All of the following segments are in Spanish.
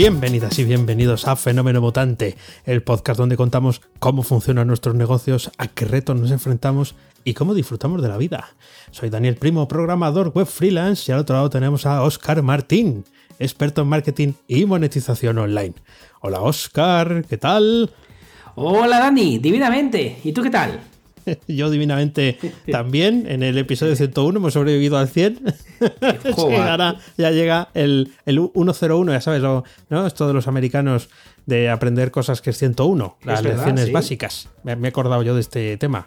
Bienvenidas y bienvenidos a Fenómeno Mutante, el podcast donde contamos cómo funcionan nuestros negocios, a qué retos nos enfrentamos y cómo disfrutamos de la vida. Soy Daniel Primo, programador web freelance y al otro lado tenemos a Oscar Martín, experto en marketing y monetización online. Hola Oscar, ¿qué tal? Hola Dani, divinamente. ¿Y tú qué tal? Yo divinamente también. En el episodio 101 hemos sobrevivido al 100. ahora ya llega el, el 101, ya sabes, ¿no? Esto de los americanos de aprender cosas que es 101, las lecciones básicas. me he acordado yo de este tema.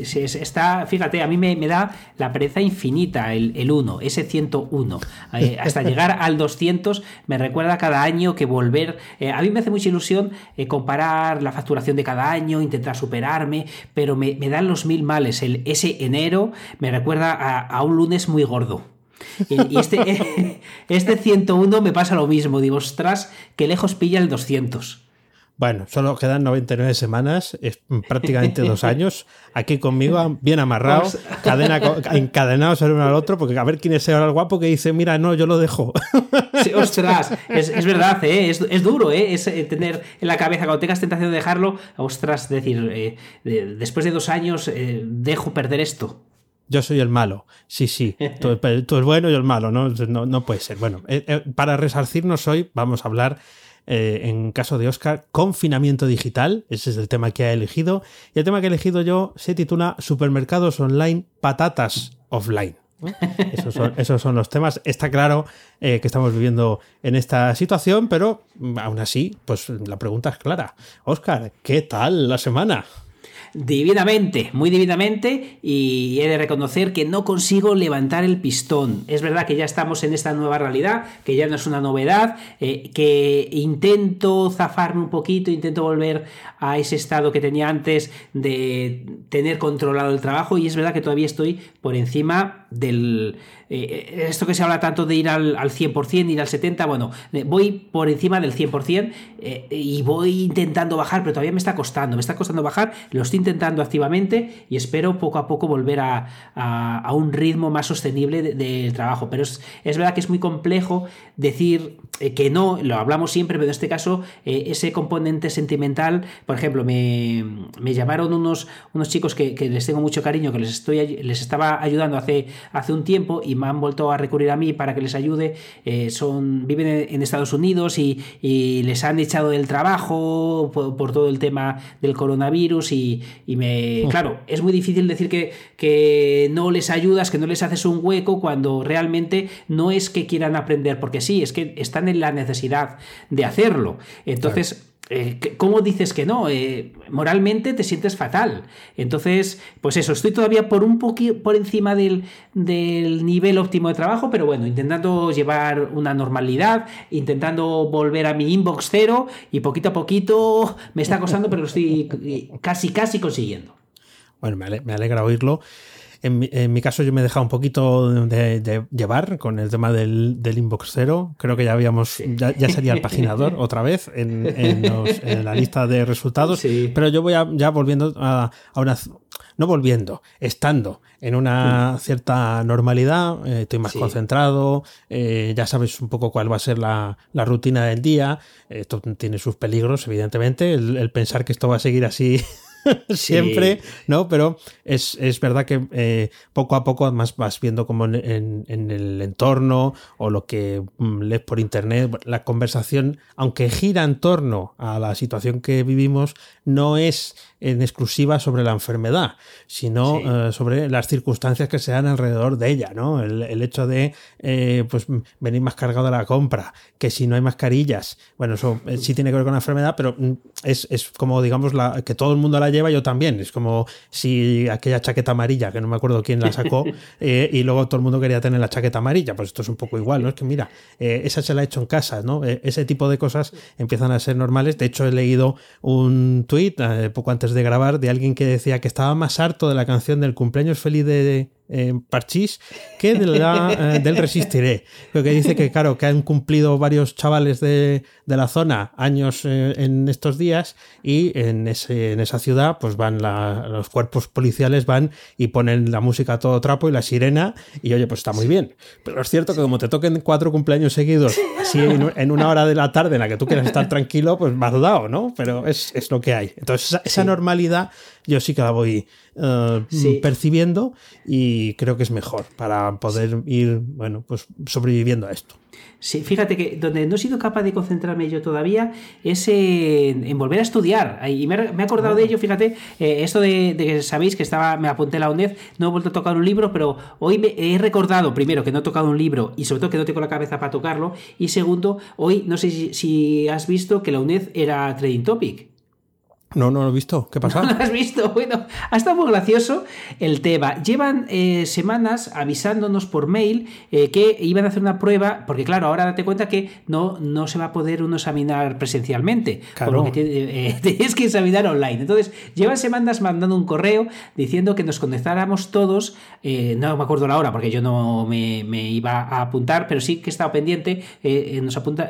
Está, fíjate, a mí me, da la pereza infinita el, 1, ese 101. Eh, hasta llegar al 200 me recuerda cada año que volver... Eh, a mí me hace mucha ilusión eh, comparar la facturación de cada año, intentar superarme, pero me, dan los mil males. El, ese enero me recuerda a, a un lunes muy gordo. Y, este, este 101 me pasa lo mismo. Digo, ostras, que lejos pilla el 200. Bueno, solo quedan 99 semanas, es prácticamente dos años, aquí conmigo, bien amarrado, cadena, encadenados el uno al otro, porque a ver quién es ahora el guapo que dice, mira, no, yo lo dejo. ostras, es, verdad, ¿eh? es, duro ¿eh? es eh, tener en la cabeza, cuando tengas tentación de dejarlo, ostras, decir, eh, después de dos años, dejo perder esto. Yo soy el malo. Sí, sí. Tú, tú, el bueno y el malo, ¿no? No, no puede ser. Bueno, para resarcirnos hoy vamos a hablar eh, en caso de Oscar, confinamiento digital, ese es el tema que ha elegido, y el tema que he elegido yo se titula Supermercados online, patatas offline. Esos son, los temas. Está claro eh, que estamos viviendo en esta situación, pero mm, aún así, pues la pregunta es clara. Oscar, ¿qué tal la semana? Divinamente, muy divinamente, y he de reconocer que no consigo levantar el pistón. Es verdad que ya estamos en esta nueva realidad, que ya no es una novedad, eh, que intento zafarme un poquito, intento volver a ese estado que tenía antes de tener controlado el trabajo, y es verdad que todavía estoy por encima del eh, eh, esto que se habla tanto de ir al, al 100%, ir al 70%, bueno, eh, voy por encima del 100% y voy intentando bajar, pero todavía me está costando, me está costando bajar, lo estoy intentando activamente y espero poco a poco volver a, a, un ritmo más sostenible del trabajo, pero es, es, verdad que es muy complejo decir que no, lo hablamos siempre, pero en este caso ese componente sentimental, por ejemplo, me, me llamaron unos, unos chicos que, que, les tengo mucho cariño, que les, estoy, les estaba ayudando hace, hace un tiempo y me han vuelto a recurrir a mí para que les ayude. Eh, son, viven en Estados Unidos y, les han echado del trabajo por, todo el tema del coronavirus y, me... Oh. Claro, es muy difícil decir que, que no les ayudas, que no les haces un hueco cuando realmente no es que quieran aprender, porque sí, es que están en la necesidad de hacerlo. Entonces... Eh, ¿Cómo dices que no? Eh, moralmente te sientes fatal. Entonces, pues eso, estoy todavía por un poquito por encima del, nivel óptimo de trabajo, pero bueno, intentando llevar una normalidad, intentando volver a mi inbox cero y poquito a poquito me está costando, pero lo estoy casi, casi consiguiendo. Bueno, me alegra oírlo. En mi, caso yo me he dejado un poquito de, llevar con el tema del, inbox cero. Creo que ya habíamos, ya, sería el paginador otra vez en, la lista de resultados. Pero yo voy ya volviendo a, una, no volviendo, estando en una cierta normalidad, eh, estoy más concentrado, eh, ya sabes un poco cuál va a ser la, rutina del día. Esto tiene sus peligros, evidentemente, el pensar que esto va a seguir así siempre, ¿no? Pero es, verdad que eh, poco a poco más vas viendo como en, el entorno o lo que mm, lees por internet, la conversación, aunque gira en torno a la situación que vivimos, no es en exclusiva sobre la enfermedad, sino eh, sobre las circunstancias que se dan alrededor de ella, ¿no? El, hecho de eh, pues venir más cargado de la compra, que si no hay mascarillas, bueno, eso sí tiene que ver con la enfermedad, pero mm, es, como, digamos, la, que todo el mundo la lleva, yo también. Es como si aquella chaqueta amarilla, que no me acuerdo quién la sacó, y luego todo el mundo quería tener la chaqueta amarilla, pues esto es un poco igual, ¿no? Es que mira, esa se la ha hecho en casa, ¿no? ese tipo de cosas empiezan a ser normales. De hecho, he leído un tuit poco antes de grabar de alguien que decía que estaba más harto de la canción del cumpleaños feliz de, parchís que del Resistiré. Lo que dice que, claro, que han cumplido varios chavales de, la zona años en estos días y en, ese, en esa ciudad pues van los cuerpos policiales van y ponen la música a todo trapo y la sirena y oye, pues está muy bien. Pero es cierto que como te toquen cuatro cumpleaños seguidos así en, una hora de la tarde en la que tú quieras estar tranquilo, pues más dudado, ¿no? Pero es, lo que hay. Entonces esa, normalidad yo sí que la voy eh, percibiendo y creo que es mejor para poder ir, bueno, pues sobreviviendo a esto. Sí, fíjate que donde no he sido capaz de concentrarme yo todavía es en, volver a estudiar. Y me, he acordado de ello, fíjate, eh, esto de, que sabéis que estaba, me apunté la UNED, no he vuelto a tocar un libro, pero hoy me he recordado, primero, que no he tocado un libro y sobre todo que no tengo la cabeza para tocarlo. Y segundo, hoy no sé si, si has visto que la UNED era Trading Topic. No, no lo he visto. ¿Qué pasa? ¿No lo has visto? Bueno, ha estado muy gracioso el tema. Llevan eh, semanas avisándonos por mail eh, que iban a hacer una prueba, porque claro, ahora date cuenta que no, no se va a poder uno examinar presencialmente. Claro. Por que tienes que examinar online. Entonces, llevan semanas mandando un correo diciendo que nos conectáramos todos. Eh, no me acuerdo la hora porque yo no me, iba a apuntar, pero sí que he estado pendiente. nos, apunta,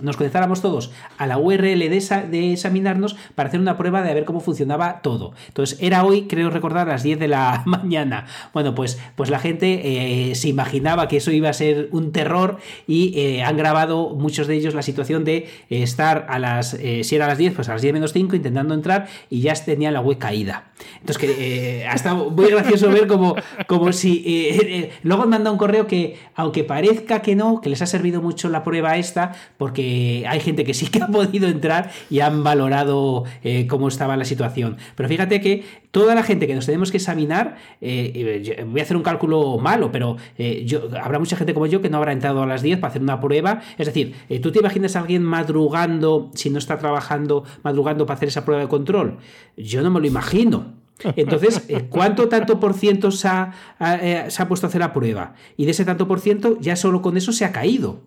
nos conectáramos todos a la URL de, de examinarnos para hacer una prueba de ver cómo funcionaba todo. Entonces, era hoy, creo recordar, a las 10 de la mañana. Bueno, pues, pues la gente eh, se imaginaba que eso iba a ser un terror y eh, han grabado muchos de ellos la situación de eh, estar a las, si era a las 10, pues a las 10 menos 5 intentando entrar y ya tenían la web caída. Entonces, que ha estado muy gracioso ver como, como si... luego han mandado un correo que, aunque parezca que no, que les ha servido mucho la prueba esta, porque hay gente que sí que ha podido entrar y han valorado cómo estaba la situación. Pero fíjate que toda la gente que nos tenemos que examinar, eh, voy a hacer un cálculo malo, pero eh, habrá mucha gente como yo que no habrá entrado a las 10 para hacer una prueba. Es decir, eh, ¿tú te imaginas a alguien madrugando, si no está trabajando, madrugando para hacer esa prueba de control? Yo no me lo imagino. Entonces, ¿cuánto tanto por ciento se ha puesto a hacer la prueba? Y de ese tanto por ciento, ya solo con eso se ha caído.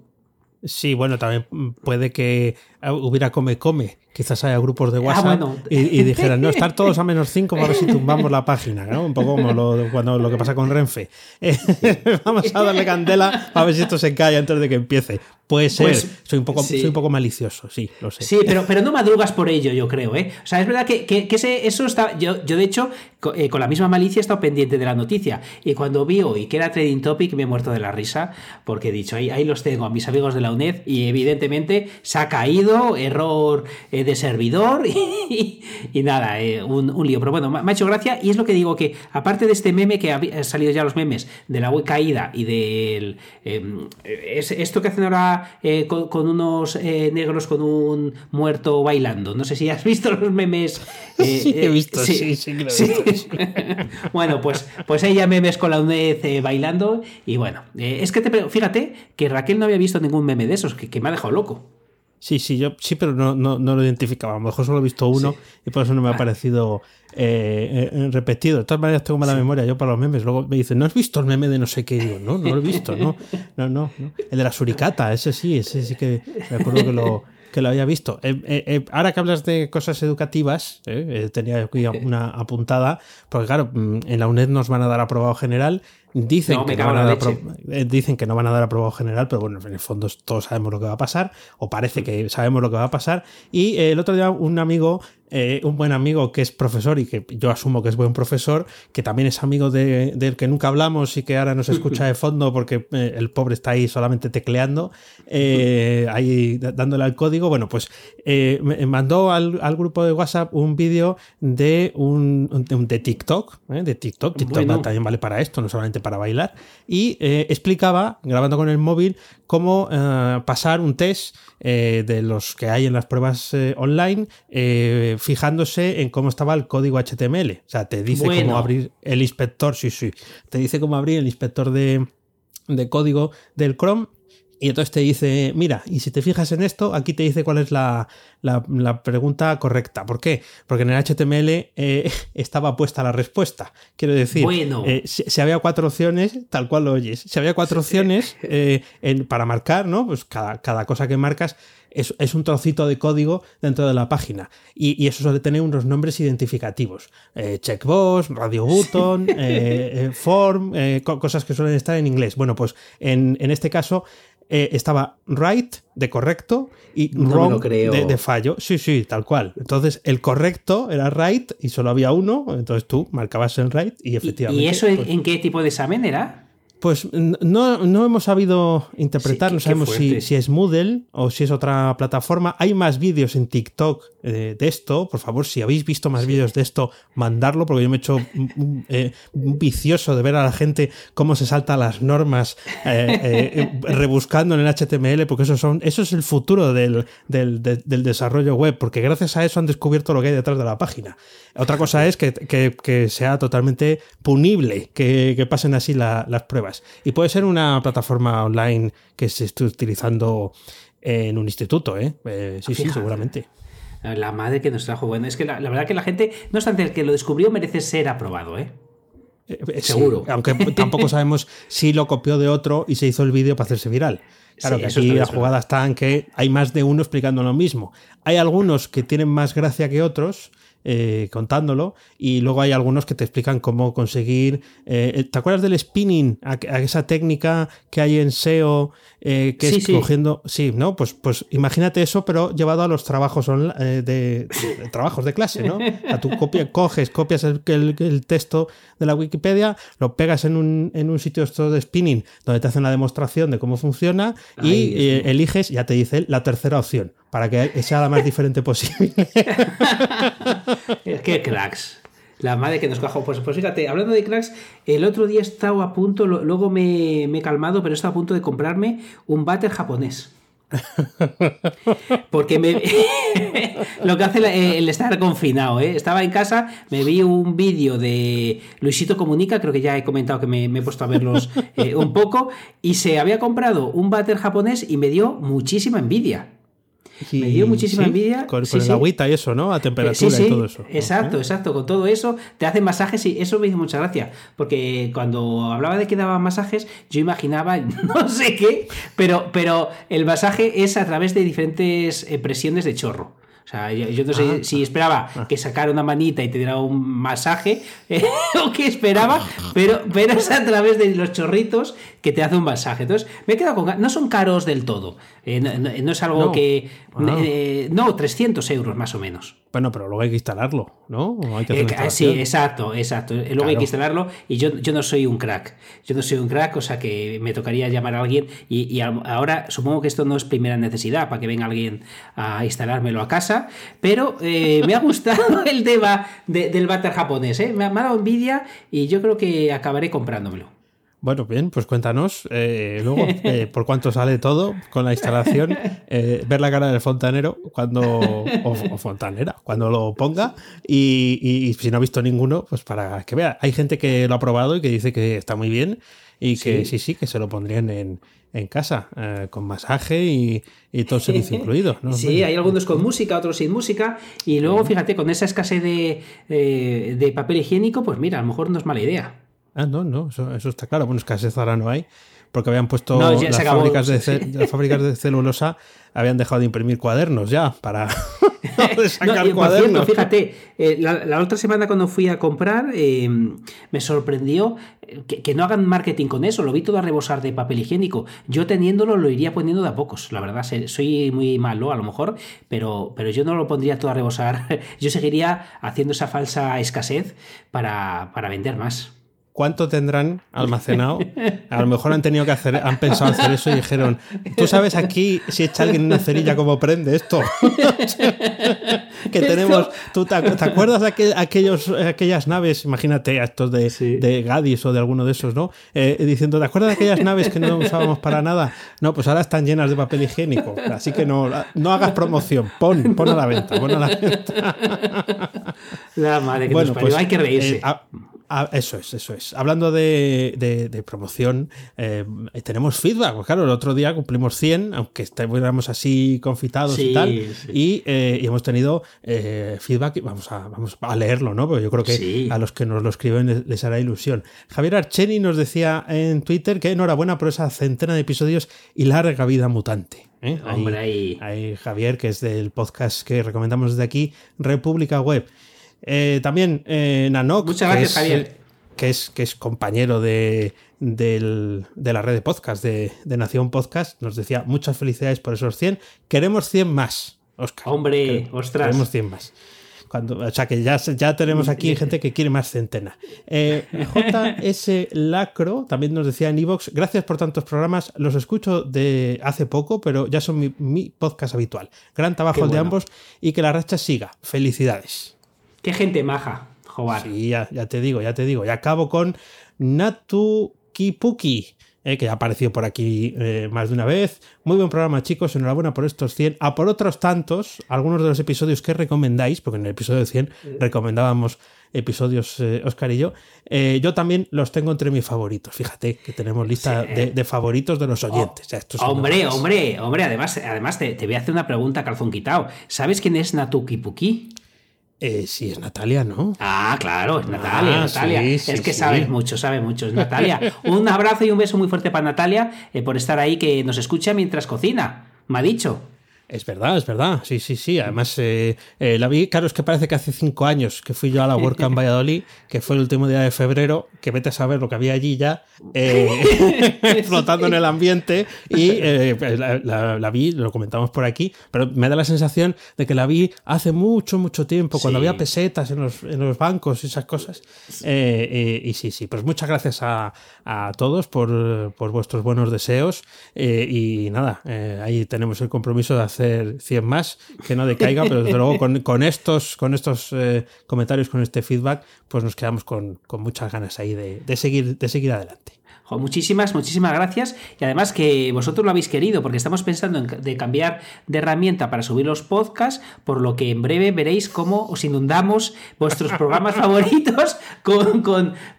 Sí, bueno, también puede que hubiera come come quizás haya grupos de ah, WhatsApp y, dijeran, no, estar todos a menos 5 para ver si tumbamos la página, ¿no? Un poco como lo, cuando, lo que pasa con Renfe. vamos a darle candela a ver si esto se cae antes de que empiece. Puede ser, pues, soy, un poco, soy un poco malicioso, sí, lo sé. Sí, pero, pero no madrugas por ello, yo creo, ¿eh? O sea, es verdad que, que, eso está. Yo, yo, de hecho, eh, con, la misma malicia he estado pendiente de la noticia. Y cuando vi hoy que era Trading Topic, me he muerto de la risa, porque he dicho, ahí, ahí los tengo a mis amigos de la UNED, y evidentemente se ha caído, error eh, de servidor, y, nada, eh, un, lío. Pero bueno, me ha hecho gracia, y es lo que digo que, aparte de este meme que ha salido ya los memes de la web caída y del. Em, esto que hacen ahora eh, con, unos negros con un muerto bailando. No sé si has visto los memes. Sí, he visto, sí, sí, bueno, pues, pues ella memes con la UNED bailando. Y bueno, es que te, fíjate que Raquel no había visto ningún meme de esos, que, me ha dejado loco. Sí, sí, yo sí, pero no, no, lo identificaba. A lo mejor solo he visto uno y por eso no me ha ah. parecido eh, eh, repetido. De todas maneras, tengo mala memoria yo para los memes. Luego me dicen, ¿no has visto el meme de no sé qué? digo, no, no lo he visto, no, no, no. El de la suricata, ese sí, ese sí que me acuerdo que lo, que lo había visto. Eh, ahora que hablas de cosas educativas, tenía aquí una apuntada, porque claro, mm, en la UNED nos van a dar aprobado general Dicen, que no van a dar eh, dicen que no van a dar aprobado general, pero bueno, en el fondo todos sabemos lo que va a pasar, o parece que sabemos lo que va a pasar. Y eh, el otro día un amigo eh, un buen amigo que es profesor y que yo asumo que es buen profesor, que también es amigo del de, que nunca hablamos y que ahora nos escucha de fondo porque eh, el pobre está ahí solamente tecleando, ahí dándole al código. Bueno, pues me mandó al, grupo de WhatsApp un vídeo de un de TikTok, de TikTok. TikTok también vale para esto, no solamente para bailar. Y explicaba, grabando con el móvil, cómo pasar un test de los que hay en las pruebas online fijándose en cómo estaba el código HTML. O sea, te dice cómo abrir el inspector, sí, sí. Te dice cómo abrir el inspector de, código del Chrome Y entonces te dice, mira, y si te fijas en esto, aquí te dice cuál es la, pregunta correcta. ¿Por qué? Porque en el HTML eh, estaba puesta la respuesta. Quiero decir, bueno. Eh, si, había cuatro opciones, tal cual lo oyes. Si había cuatro opciones eh, para marcar, ¿no? Pues cada, cada cosa que marcas es, un trocito de código dentro de la página. Y, eso suele tener unos nombres identificativos. checkbox, radio button, form, cosas que suelen estar en inglés. Bueno, pues en, en este caso eh, estaba right de correcto y wrong de, fallo. Sí, sí, tal cual. Entonces el correcto era right y solo había uno, entonces tú marcabas el right y efectivamente. ¿Y eso en pues qué tipo de examen era? Pues no, no, hemos sabido interpretar, no sabemos si, si, es Moodle o si es otra plataforma. Hay más vídeos en TikTok eh, de esto. Por favor, si habéis visto más vídeos de esto, mandarlo, porque yo me he hecho un, eh, vicioso de ver a la gente cómo se salta las normas eh, rebuscando en el HTML, porque eso, son, eso es el futuro del, del, desarrollo web, porque gracias a eso han descubierto lo que hay detrás de la página. Otra cosa es que, que, sea totalmente punible que, pasen así las pruebas. Y puede ser una plataforma online que se esté utilizando en un instituto, ¿eh? eh sí, sí, seguramente. La madre que nos trajo. Bueno, es que la, verdad que la gente, no obstante el que lo descubrió, merece ser aprobado, ¿eh? eh, eh Seguro. aunque tampoco sabemos si lo copió de otro y se hizo el vídeo para hacerse viral. Claro que aquí las jugadas están que hay más de uno explicando lo mismo. Hay algunos que tienen más gracia que otros eh, contándolo. Y luego hay algunos que te explican cómo conseguir. Eh, ¿Te acuerdas del spinning? A, esa técnica que hay en SEO eh, que es cogiendo. Sí, ¿no? Pues, pues imagínate eso, pero llevado a los trabajos de, trabajos de clase, ¿no? A tu copia, coges, copias el, el, texto de la Wikipedia, lo pegas en un, en un sitio de spinning donde te hacen la demostración de cómo funciona y eliges, ya te dice la tercera opción para que sea la más diferente posible. Qué cracks. La madre que nos cajó. Pues, pues fíjate, hablando de cracks, el otro día he estado a punto, luego me, he calmado, pero he estado a punto de comprarme un váter japonés. Porque me, lo que hace el estar confinado, ¿eh? estaba en casa, me vi un vídeo de Luisito Comunica, creo que ya he comentado que me, he puesto a verlos eh, un poco, y se había comprado un váter japonés y me dio muchísima envidia me dio muchísima envidia. Con, el agüita y eso, ¿no? A temperatura y todo eso. Exacto, exacto. Con todo eso te hacen masajes y eso me hizo mucha gracia. Porque cuando hablaba de que daban masajes, yo imaginaba no sé qué, pero, pero el masaje es a través de diferentes eh, presiones de chorro. O sea, yo, no sé ah. si esperaba ah. que sacara una manita y te diera un masaje eh, o qué esperaba, pero, pero es a través de los chorritos que te hace un masaje. Entonces, me he quedado con... No son caros del todo. Eh, no, es algo que... Eh, no, 300 euros más o menos. Bueno, pero luego hay que instalarlo, ¿no? sí, exacto, exacto. Luego hay que instalarlo y yo, yo no soy un crack. Yo no soy un crack, o sea que me tocaría llamar a alguien y, y ahora supongo que esto no es primera necesidad para que venga alguien a instalármelo a casa pero eh, me ha gustado el tema del váter japonés, ¿eh? me, ha, dado envidia y yo creo que acabaré comprándomelo. Bueno, bien, pues cuéntanos eh, luego por cuánto sale todo con la instalación, ver la cara del fontanero cuando o, fontanera cuando lo ponga y, si no ha visto ninguno, pues para que vea. Hay gente que lo ha probado y que dice que está muy bien y que sí, sí, que se lo pondrían en, en casa, eh, con masaje y, todo servicio incluido. Sí, hay algunos con música, otros sin música. Y luego, fíjate, con esa escasez de, eh, de, papel higiénico, pues mira, a lo mejor no es mala idea. Ah, no, no, eso, está claro. Bueno, escasez ahora no hay, porque habían puesto las, fábricas de, las fábricas de celulosa habían dejado de imprimir cuadernos ya para sacar cuadernos. fíjate, eh, la, otra semana cuando fui a comprar eh, me sorprendió eh, que, no hagan marketing con eso, lo vi todo a rebosar de papel higiénico. Yo teniéndolo lo iría poniendo de a pocos, la verdad, soy muy malo a lo mejor, pero, pero yo no lo pondría todo a rebosar, yo seguiría haciendo esa falsa escasez para, para vender más. ¿Cuánto tendrán almacenado? A lo mejor han tenido que hacer, han pensado hacer eso y dijeron, ¿tú sabes aquí si echa alguien una cerilla cómo prende esto? que tenemos, ¿tú te, acuerdas de aquellos, aquellas naves, imagínate a estos de, de, Gadis o de alguno de esos, ¿no? Eh, diciendo, ¿te acuerdas de aquellas naves que no usábamos para nada? No, pues ahora están llenas de papel higiénico, así que no, no hagas promoción, pon, pon a la venta, pon a la venta. La madre que bueno, pues, hay que reírse. Eh, Ah, eso es, eso es. Hablando de, promoción, eh, tenemos feedback. Pues claro, el otro día cumplimos 100, aunque estuviéramos así confitados y tal. Eh, y, hemos tenido eh, feedback. Vamos a, vamos a leerlo, ¿no? Porque yo creo que a los que nos lo escriben les, hará ilusión. Javier Archeni nos decía en Twitter que enhorabuena por esa centena de episodios y larga vida mutante. Hombre, ahí, ahí Javier, que es del podcast que recomendamos desde aquí, República Web. Eh, también eh, Nanok. Muchas gracias, Javier. Que es, que es compañero de, la red de podcast de, Nación Podcast. Nos decía muchas felicidades por esos 100. Queremos 100 más, Oscar. Hombre, ostras. Queremos 100 más. Cuando, o sea que ya, ya tenemos aquí gente que quiere más centena. Eh, JS Lacro también nos decía en Evox, gracias por tantos programas, los escucho de hace poco, pero ya son mi, podcast habitual. Gran trabajo el de ambos y que la racha siga. Felicidades. Qué gente maja, Jobar. Sí, ya, te digo, ya te digo. Y acabo con Natu Kipuki. Eh, que ha aparecido por aquí eh, más de una vez. Muy buen programa, chicos. Enhorabuena por estos 100. A por otros tantos, algunos de los episodios que recomendáis, porque en el episodio 100 recomendábamos episodios eh, Oscar y yo. yo también los tengo entre mis favoritos. Fíjate que tenemos lista de, favoritos de los oh, oyentes. hombre, hombre, hombre. Además, además te, te, voy a hacer una pregunta calzón quitado. ¿Sabes quién es Natu Kipuki? Eh, sí, es Natalia, ¿no? Ah, claro, es Natalia, ah, Natalia. es que sabe mucho, sabe mucho, es Natalia. un abrazo y un beso muy fuerte para Natalia eh, por estar ahí que nos escucha mientras cocina. Me ha dicho. Es verdad, es verdad. Sí, sí, sí. Además, eh, eh, la vi, claro, es que parece que hace cinco años que fui yo a la WordCamp Valladolid, que fue el último día de febrero, que vete a saber lo que había allí ya, eh, flotando en el ambiente. Y pues, la, vi, lo comentamos por aquí, pero me da la sensación de que la vi hace mucho, mucho tiempo, cuando había pesetas en los, en los, bancos y esas cosas. y sí, sí, pues muchas gracias a, a todos por, por, vuestros buenos deseos. y nada, ahí tenemos el compromiso de hacer hacer 100 más, que no decaiga, pero desde luego con, estos, con estos eh, comentarios, con este feedback, pues nos quedamos con, muchas ganas ahí de, seguir, de seguir adelante muchísimas, muchísimas gracias. Y además que vosotros lo habéis querido, porque estamos pensando en de cambiar de herramienta para subir los podcasts, por lo que en breve veréis cómo os inundamos vuestros programas favoritos con,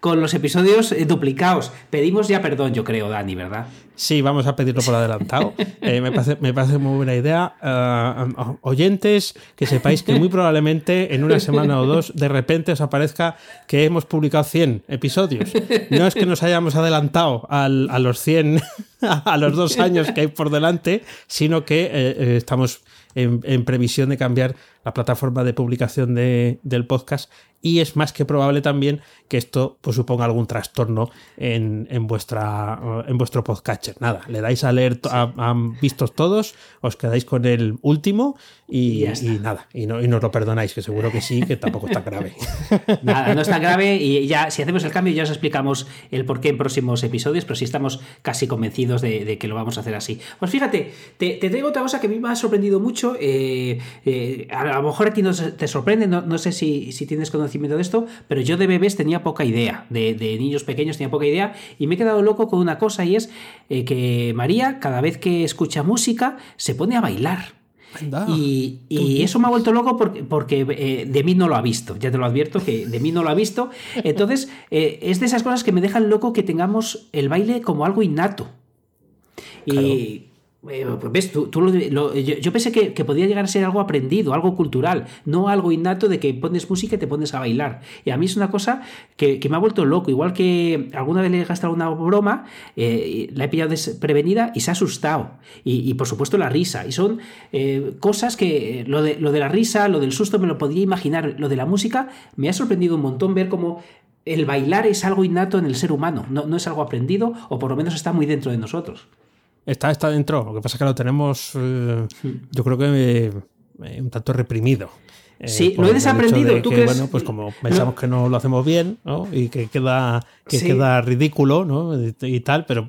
con, los episodios eh, duplicados. Pedimos ya perdón, yo creo, Dani, ¿verdad? Sí, vamos a pedirlo por adelantado. Eh, me, parece, me, parece, muy buena idea. Eh, oyentes, que sepáis que muy probablemente en una semana o dos de repente os aparezca que hemos publicado 100 episodios. No es que nos hayamos adelantado a los 100, a los dos años que hay por delante, sino que eh, eh, estamos en, previsión de cambiar la plataforma de publicación del podcast y es más que probable también que esto pues, suponga algún trastorno en, vuestra, en vuestro podcatcher. Nada, le dais a leer, han visto todos, os quedáis con el último y, nada, y, no, y nos lo perdonáis, que seguro que sí, que tampoco está grave. Nada, no está grave y ya si hacemos el cambio ya os explicamos el por qué en próximos episodios, pero sí estamos casi convencidos de, que lo vamos a hacer así. Pues fíjate, te, te traigo otra cosa que a mí me ha sorprendido mucho, eh, eh, a, lo mejor a ti no te sorprende, no, no sé si, si tienes conocimiento de esto, pero yo de bebés tenía poca idea, de, niños pequeños tenía poca idea, y me he quedado loco con una cosa y es eh, que María, cada vez que escucha música, se pone a bailar. Y, eso me ha vuelto loco porque, porque eh, de mí no lo ha visto, ya te lo advierto que de mí no lo ha visto. Entonces, eh, es de esas cosas que me dejan loco que tengamos el baile como algo innato. Y eh, pues ves, tú, yo, pensé que, podía llegar a ser algo aprendido, algo cultural, no algo innato de que pones música y te pones a bailar. Y a mí es una cosa que, me ha vuelto loco. Igual que alguna vez le he gastado una broma, eh, la he pillado desprevenida y se ha asustado. Y, por supuesto la risa. Y son eh, cosas que lo de, la risa, lo del susto me lo podía imaginar. Lo de la música me ha sorprendido un montón ver cómo el bailar es algo innato en el ser humano, no, no es algo aprendido o por lo menos está muy dentro de nosotros. Está, está dentro. Lo que pasa es que lo tenemos, eh, yo creo que eh, un tanto reprimido. Eh, sí, lo he desaprendido. ¿Tú crees? Bueno, pues como pensamos que no lo hacemos bien ¿no? y que queda, que queda ridículo ¿no? y, tal, pero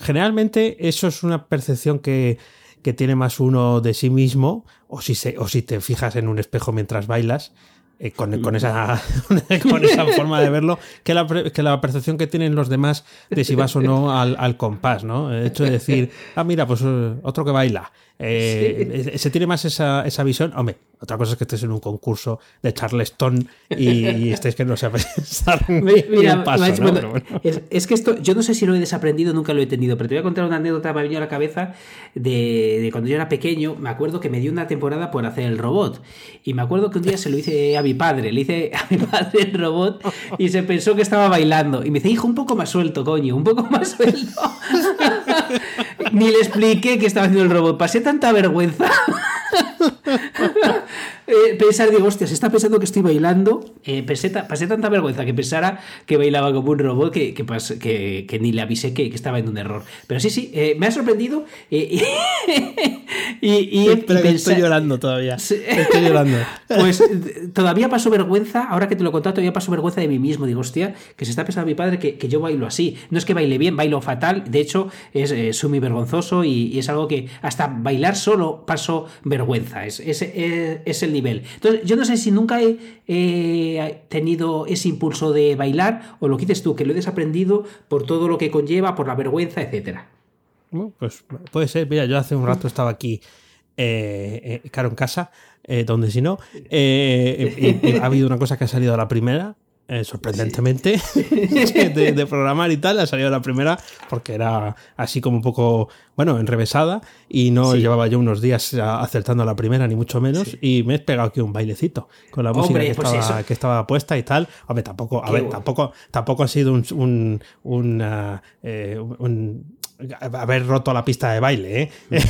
generalmente eso es una percepción que, que tiene más uno de sí mismo, o si, se, o si te fijas en un espejo mientras bailas, eh, con, esa, con esa forma de verlo, que la, que la percepción que tienen los demás de si vas o no al, al compás, ¿no? El hecho de decir, ah, mira, pues eh, otro que baila. Eh, Se tiene más esa, esa, visión. Hombre, otra cosa es que estés en un concurso de Charleston y, estés que no sabes estar Mira, paso, bueno, es, que esto, yo no sé si lo he desaprendido, nunca lo he entendido, pero te voy a contar una anécdota que me ha venido a la cabeza de, de, cuando yo era pequeño. Me acuerdo que me dio una temporada por hacer el robot. Y me acuerdo que un día se lo hice a mi padre, le hice a mi padre el robot y se pensó que estaba bailando. Y me dice, hijo, un poco más suelto, coño, un poco más suelto. Ni le expliqué que estaba haciendo el robot. Pasé tanta vergüenza. Eh, pensar, digo, hostia, se está pensando que estoy bailando. Eh, pasé, tanta vergüenza que pensara que bailaba como un robot que, que, ni le avisé que, estaba en un error. Pero sí, sí, eh, me ha sorprendido. y, y, estoy llorando todavía. Estoy llorando. Pues todavía paso vergüenza, ahora que te lo he contado, todavía paso vergüenza de mí mismo. Digo, hostia, que se está pensando mi padre que, yo bailo así. No es que baile bien, bailo fatal. De hecho, es, soy muy vergonzoso y, es algo que hasta bailar solo paso vergüenza. Es, es, es el nivel. Entonces, yo no sé si nunca he tenido ese impulso de bailar o lo que dices tú, que lo he desaprendido por todo lo que conlleva, por la vergüenza, etcétera. Pues puede ser. Mira, yo hace un rato estaba aquí, eh, eh en casa, eh, donde si no, eh, ha habido una cosa que ha salido a la primera, eh, sorprendentemente, de, programar y tal, ha salido la primera porque era así como un poco, bueno, enrevesada y no llevaba yo unos días acertando la primera, ni mucho menos, y me he pegado aquí un bailecito con la música que, pues estaba, que, estaba, puesta y tal. Hombre, tampoco, a ver, tampoco, tampoco ha sido un, un, un eh, haber roto la pista de baile, ¿eh?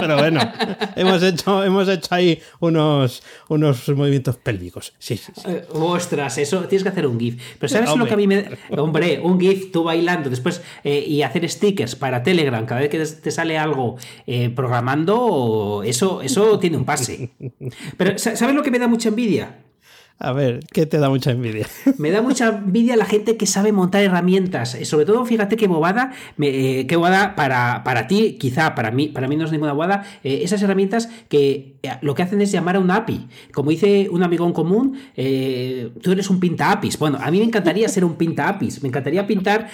Pero bueno, hemos hecho, hemos hecho ahí unos, unos movimientos pélvicos. Sí, sí, eh, ostras, eso tienes que hacer un GIF. Pero ¿sabes lo que a mí me. Hombre, un GIF tú bailando después eh, y hacer stickers para Telegram cada vez que te sale algo programando, eso, eso tiene un pase. Pero ¿sabes lo que me da mucha envidia? A ver, ¿qué te da mucha envidia? Me da mucha envidia la gente que sabe montar herramientas. Eh, sobre todo, fíjate qué bobada, eh, qué bobada para, para ti, quizá para mí, para mí no es ninguna bobada, eh, esas herramientas que lo que hacen es llamar a una API. Como dice un amigo en común, tú eres un pinta APIs. Bueno, a mí me encantaría ser un pinta APIs. Me encantaría pintar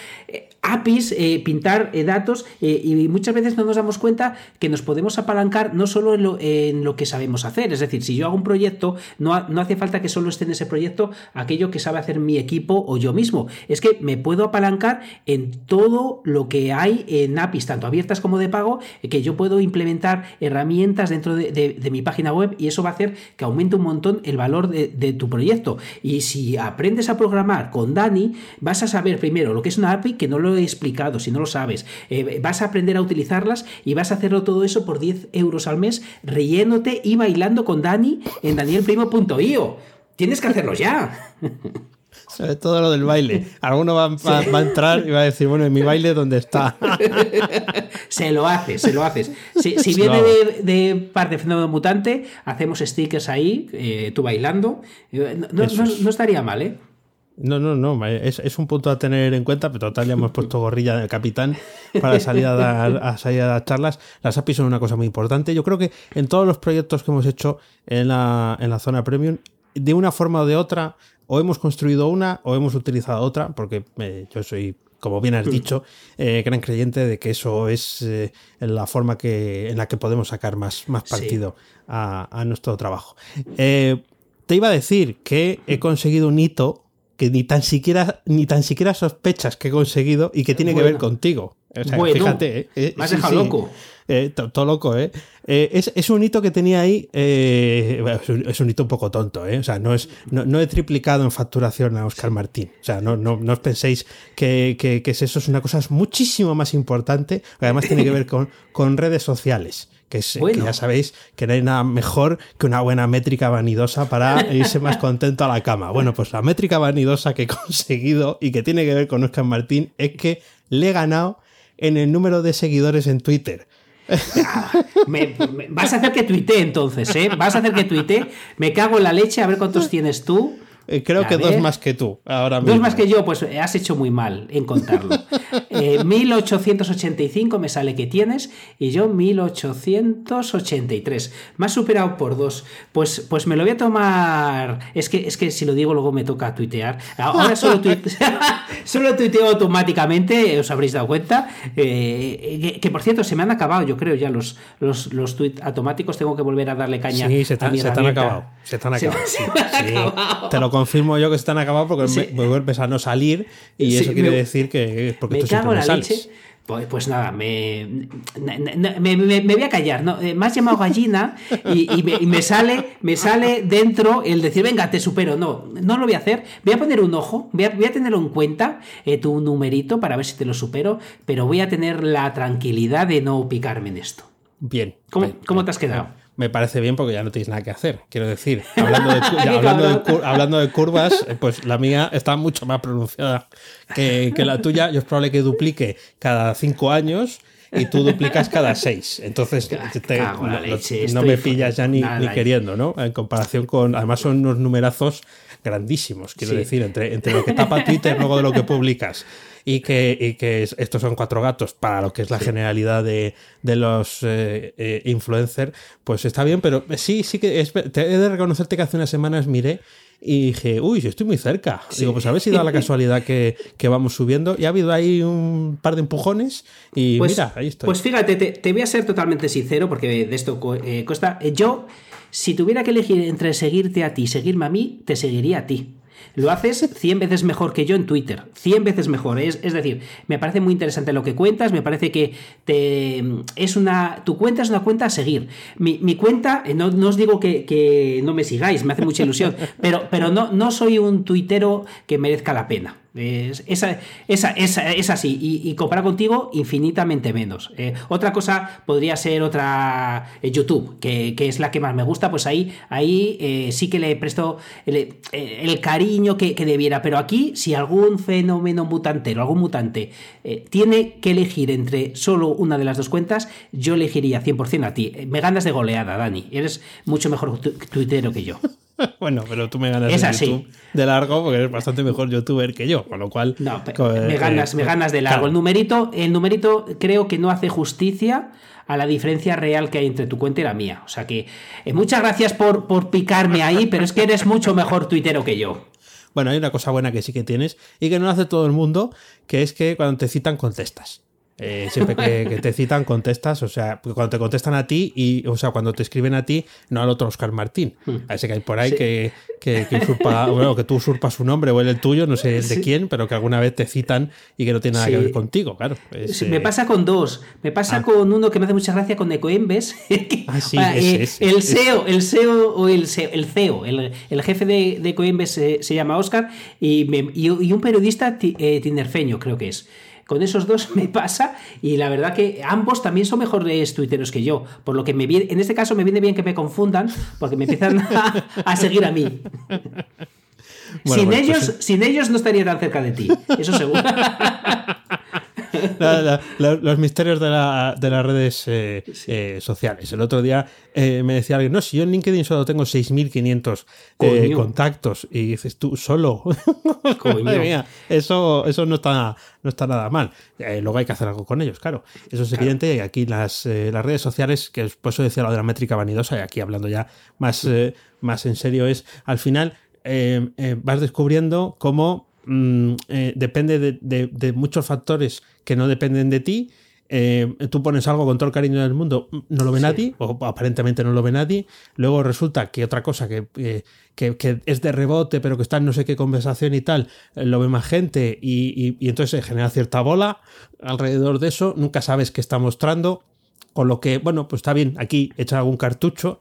APIs, pintar datos y muchas veces no nos damos cuenta que nos podemos apalancar no solo en lo, en lo, que sabemos hacer. Es decir, si yo hago un proyecto, no, no hace falta que solo en ese proyecto aquello que sabe hacer mi equipo o yo mismo. Es que me puedo apalancar en todo lo que hay en APIs, tanto abiertas como de pago, que yo puedo implementar herramientas dentro de, mi página web y eso va a hacer que aumente un montón el valor de, tu proyecto. Y si aprendes a programar con Dani, vas a saber primero lo que es una API, que no lo he explicado, si no lo sabes. Eh, vas a aprender a utilizarlas y vas a hacerlo todo eso por 10 euros al mes, reyéndote y bailando con Dani en danielprimo.io. Tienes que hacerlo ya. Sobre todo lo del baile. Alguno va, a entrar y va a decir, bueno, en mi baile, ¿dónde está? se lo haces, se lo haces. Si, viene de, parte de Fenómeno Mutante, hacemos stickers ahí, eh, tú bailando. Eh, no, estaría mal, ¿eh? No, no, no, es, un punto a tener en cuenta, pero total ya hemos puesto gorrilla de capitán para salir a dar, a salir a dar charlas. Las APIs son una cosa muy importante. Yo creo que en todos los proyectos que hemos hecho en la, en la zona premium de una forma o de otra, o hemos construido una o hemos utilizado otra, porque eh, yo soy, como bien has dicho, eh, gran creyente de que eso es eh, la forma que, en la que podemos sacar más, más partido a, nuestro trabajo. te iba a decir que he conseguido un hito que ni tan siquiera, ni tan siquiera sospechas que he conseguido y que tiene que ver contigo. fíjate. me has dejado loco. Eh, todo loco, ¿eh? eh es, un hito que tenía ahí, eh, es, un, hito un poco tonto, ¿eh? O sea, no, es, no, he triplicado en facturación a Oscar Martín. O sea, no, no, os penséis que, que, eso es una cosa muchísimo más importante, además tiene que ver con, con redes sociales. Que, es, que, ya sabéis que no hay nada mejor que una buena métrica vanidosa para irse más contento a la cama. Bueno, pues la métrica vanidosa que he conseguido y que tiene que ver con Oscar Martín es que le he ganado en el número de seguidores en Twitter vas a hacer que tuite entonces, ¿eh? Vas a hacer que tuite. Me cago en la leche a ver cuántos tienes tú. Eh, creo que dos más que tú, ahora Dos más que yo, pues eh, has hecho muy mal en contarlo. 1885 me sale que tienes y yo 1883. Me has superado por dos. Pues, pues me lo voy a tomar. Es que, es que si lo digo, luego me toca tuitear. Ahora solo, solo tuiteo automáticamente, os habréis dado cuenta. que, por cierto, se me han acabado, yo creo, ya los, los, los tweets automáticos. Tengo que volver a darle caña. Sí, se, se te han acabado. Se han acabado. Te lo confirmo yo que están acabados porque me vuelves a no salir y eso quiere decir que porque me tú cago la leche. Pues, pues, nada, me, me, me, voy a callar. ¿no? Eh, me has llamado gallina y, y, me, sale, me sale dentro el decir, venga, te supero. No, no lo voy a hacer. Voy a poner un ojo, voy a, voy a tenerlo en cuenta, eh, tu numerito, para ver si te lo supero, pero voy a tener la tranquilidad de no picarme en esto. Bien. ¿Cómo, ¿cómo te has quedado? Me parece bien porque ya no tienes nada que hacer. Quiero decir, hablando de, hablando de, curvas, pues la mía está mucho más pronunciada que, la tuya. Yo es probable que duplique cada cinco años y tú duplicas cada seis. Entonces no, me pillas ya ni, ni queriendo, ¿no? En comparación con. Además, son unos numerazos grandísimos, quiero decir, entre, entre lo que tapa Twitter luego de lo que publicas y que, que estos son cuatro gatos para lo que es la generalidad de, los eh, eh, influencers, pues está bien, pero sí, sí que te he de reconocerte que hace unas semanas miré y dije, uy, estoy muy cerca. Digo, pues a ver si da la casualidad que, vamos subiendo. Y ha habido ahí un par de empujones y pues, mira, ahí estoy. Pues fíjate, te, voy a ser totalmente sincero porque de esto eh, cuesta. Yo, si tuviera que elegir entre seguirte a ti y seguirme a mí, te seguiría a ti. Lo haces 100 veces mejor que yo en Twitter. 100 veces mejor. Es, es decir, me parece muy interesante lo que cuentas. Me parece que te, es una, tu cuenta es una cuenta a seguir. Mi, cuenta, eh, no, os digo que, no me sigáis, me hace mucha ilusión, pero, pero no, no soy un tuitero que merezca la pena. Es, esa, esa, es así. Y, y contigo, infinitamente menos. Eh, otra cosa podría ser otra eh, YouTube, que, es la que más me gusta. Pues ahí, ahí eh, sí que le presto el, cariño que, debiera. Pero aquí, si algún fenómeno mutantero, algún mutante, tiene que elegir entre solo una de las dos cuentas, yo elegiría 100% a ti. Me ganas de goleada, Dani. Eres mucho mejor tuitero que yo. bueno, pero tú me ganas YouTube de largo porque eres bastante mejor youtuber que yo, con lo cual. No, me, eh, ganas, me ganas de largo. El numerito, el numerito creo que no hace justicia a la diferencia real que hay entre tu cuenta y la mía. O sea que eh, muchas gracias por, por picarme ahí, pero es que eres mucho mejor tuitero que yo. Bueno, hay una cosa buena que sí que tienes y que no lo hace todo el mundo, que es que cuando te citan contestas. Eh, siempre que, te citan, contestas, o sea, cuando te contestan a ti, y, o sea, cuando te escriben a ti, no al otro Oscar Martín. Hmm. A ese que hay por ahí que, que, usurpa, bueno, que tú usurpas su nombre o el tuyo, no sé de quién, pero que alguna vez te citan y que no tiene nada que ver contigo, claro. Me pasa con dos. Me pasa ah. con uno que me hace mucha gracia con Ecoembes. ah, sí, eh, el SEO, el SEO o el CEO, el, CEO, el, jefe de, de Ecoembes se, llama Oscar y, y, un periodista eh, tinerfeño, creo que es. Con esos dos me pasa y la verdad que ambos también son mejores tuiteros que yo. Por lo que me viene, en este caso me viene bien que me confundan porque me empiezan a, seguir a mí. sin, pues ellos, sin ellos no estaría tan cerca de ti, eso seguro. los misterios de, las redes eh, eh, sociales. El otro día eh, me decía alguien, no, si yo en LinkedIn solo tengo 6.500 contactos y dices tú, solo. eso, eso no, está, no está nada mal. luego hay que hacer algo con ellos, claro. Eso es evidente. Y aquí las, las redes sociales, que por eso decía lo de la métrica vanidosa, y aquí hablando ya más, más en serio, es al final vas descubriendo cómo Mm, eh, depende de, muchos factores que no dependen de ti. Eh, tú pones algo con todo el cariño del mundo, no lo ve nadie, o aparentemente no lo ve nadie. Luego resulta que otra cosa que, que, es de rebote, pero que está en no sé qué conversación y tal, eh, lo ve más gente y, y entonces se genera cierta bola alrededor de eso. Nunca sabes qué está mostrando. Con lo que, bueno, pues está bien, aquí echa algún cartucho,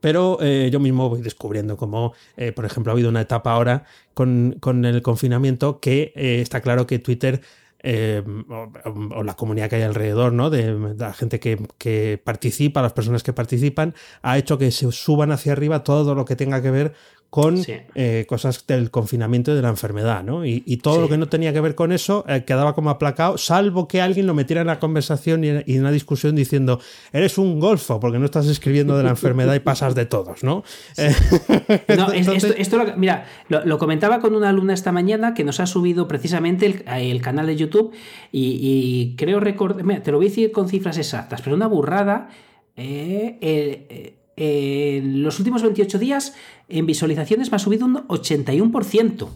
pero eh, yo mismo voy descubriendo cómo, eh, por ejemplo, ha habido una etapa ahora con, el confinamiento que eh, está claro que Twitter o, la comunidad que hay alrededor, ¿no? De, la gente que, participa, las personas que participan, ha hecho que se suban hacia arriba todo lo que tenga que ver con eh, cosas del confinamiento y de la enfermedad, ¿no? Y, todo lo que no tenía que ver con eso eh, quedaba como aplacado, salvo que alguien lo metiera en la conversación y en, una discusión diciendo, eres un golfo porque no estás escribiendo de la enfermedad y pasas de todos, ¿no? no esto, lo, mira, lo, comentaba con una alumna esta mañana que nos ha subido precisamente el, canal de YouTube y, creo recordar, te lo voy a decir con cifras exactas, pero una burrada. Eh, en los últimos 28 días en visualizaciones me ha subido un 81%.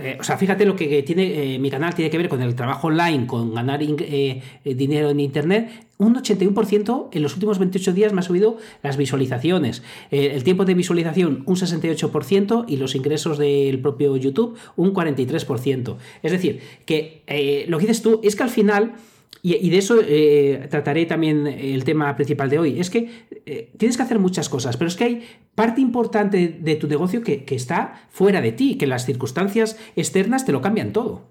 Eh, o sea, fíjate lo que tiene eh, mi canal tiene que ver con el trabajo online, con ganar eh, dinero en Internet. Un 81% en los últimos 28 días me ha subido las visualizaciones. el tiempo de visualización un 68% y los ingresos del propio YouTube un 43%. Es decir, que lo que dices tú es que al final y, de eso eh, trataré también el tema principal de hoy. Es que eh, tienes que hacer muchas cosas, pero es que hay parte importante de tu negocio que, está fuera de ti, que las circunstancias externas te lo cambian todo.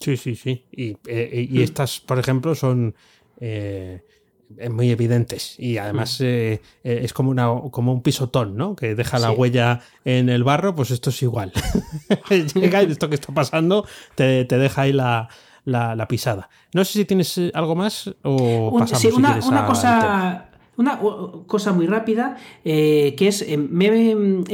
Sí, sí, sí. Y, eh, y estas, por ejemplo, son muy evidentes. Y además es como, una, como un pisotón, ¿no? Que deja la huella en el barro, pues esto es igual. Llega y esto que está pasando te, te deja ahí la la, pisada. No sé si tienes eh, algo más o pasamos sí, una, una cosa una cosa muy rápida, eh, que es, eh, me,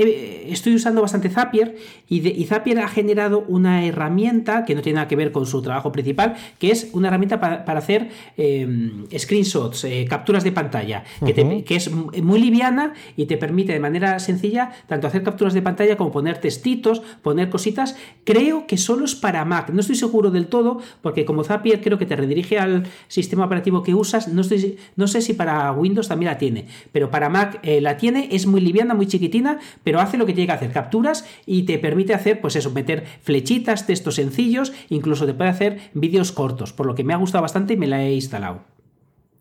estoy usando bastante Zapier y, Zapier ha generado una herramienta que no tiene nada que ver con su trabajo principal, que es una herramienta para, hacer em, screenshots, eh, capturas de pantalla, que, que, es muy liviana y te permite de manera sencilla tanto hacer capturas de pantalla como poner textitos, poner cositas. Creo que solo es para Mac, no estoy seguro del todo, porque como Zapier creo que te redirige al sistema operativo que usas, no, estoy, no sé si para Windows también la tiene. Pero para Mac eh, la tiene, es muy liviana, muy chiquitina, pero hace lo que tiene que hacer, capturas y te permite hacer, pues eso, meter flechitas, textos sencillos, incluso te puede hacer vídeos cortos, por lo que me ha gustado bastante y me la he instalado.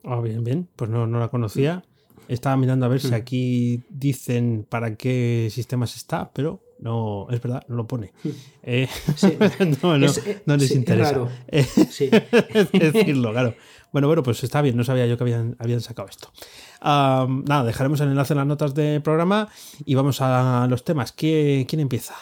Ah, bien, bien, pues no, no la conocía. Estaba mirando a ver si mm. aquí dicen para qué sistemas está, pero no, es verdad, no lo pone. Eh, no, no, no, les interesa. decirlo, claro. Bueno, bueno, pues está bien, no sabía yo que habían, habían sacado esto nada, dejaremos el enlace en las notas del programa y vamos a los temas. ¿Quién, quién empieza?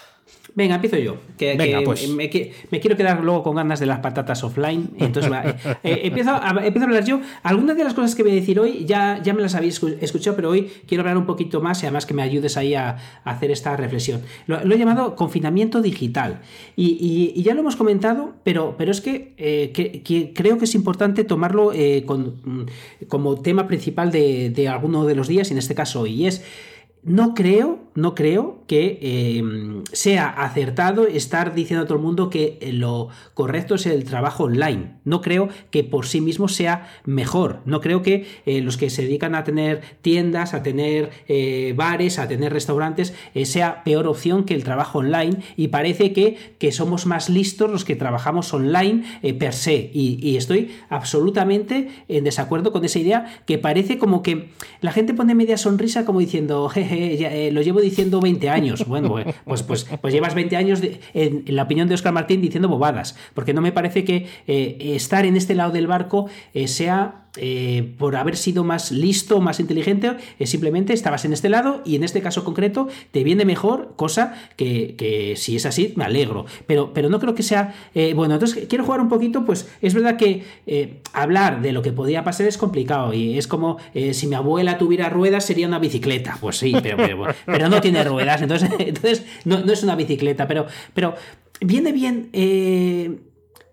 Venga, empiezo yo. Que, pues. me, quiero quedar luego con ganas de las patatas offline. Entonces, eh, eh, empiezo, a, hablar yo. Algunas de las cosas que voy a decir hoy ya, ya me las habéis escuchado, pero hoy quiero hablar un poquito más y además que me ayudes ahí a, hacer esta reflexión. Lo, he llamado confinamiento digital. Y, ya lo hemos comentado, pero, pero es que, eh, creo que es importante tomarlo mm, como tema principal de, de alguno de los días, y en este caso hoy. Y es no creo, no creo que em, sea acertado estar diciendo a todo el mundo que lo correcto es el trabajo online. No creo que por sí mismo sea mejor. No creo que eh, los que se dedican a tener tiendas, a tener eh, bares, a tener restaurantes, eh, sea peor opción que el trabajo online. Y parece que, que somos más listos los que trabajamos online per se. Y, estoy absolutamente en desacuerdo con esa idea que parece como que la gente pone media sonrisa como diciendo, jeje, eh, lo llevo diciendo 20 años. Bueno, pues, pues, pues, pues llevas 20 años en, la opinión de Oscar Martín diciendo bobadas, porque no me parece que eh, estar en este lado del barco eh, sea eh, por haber sido más listo, más inteligente, es simplemente estabas en este lado y en este caso concreto te viene mejor, cosa que, si es así, me alegro. Pero, pero no creo que sea. Eh, bueno, entonces quiero jugar un poquito, pues es verdad que eh, hablar de lo que podía pasar es complicado y es como si mi abuela tuviera ruedas sería una bicicleta. Pues sí, pero, pero, no tiene ruedas, entonces, entonces no, no, es una bicicleta, pero, pero viene bien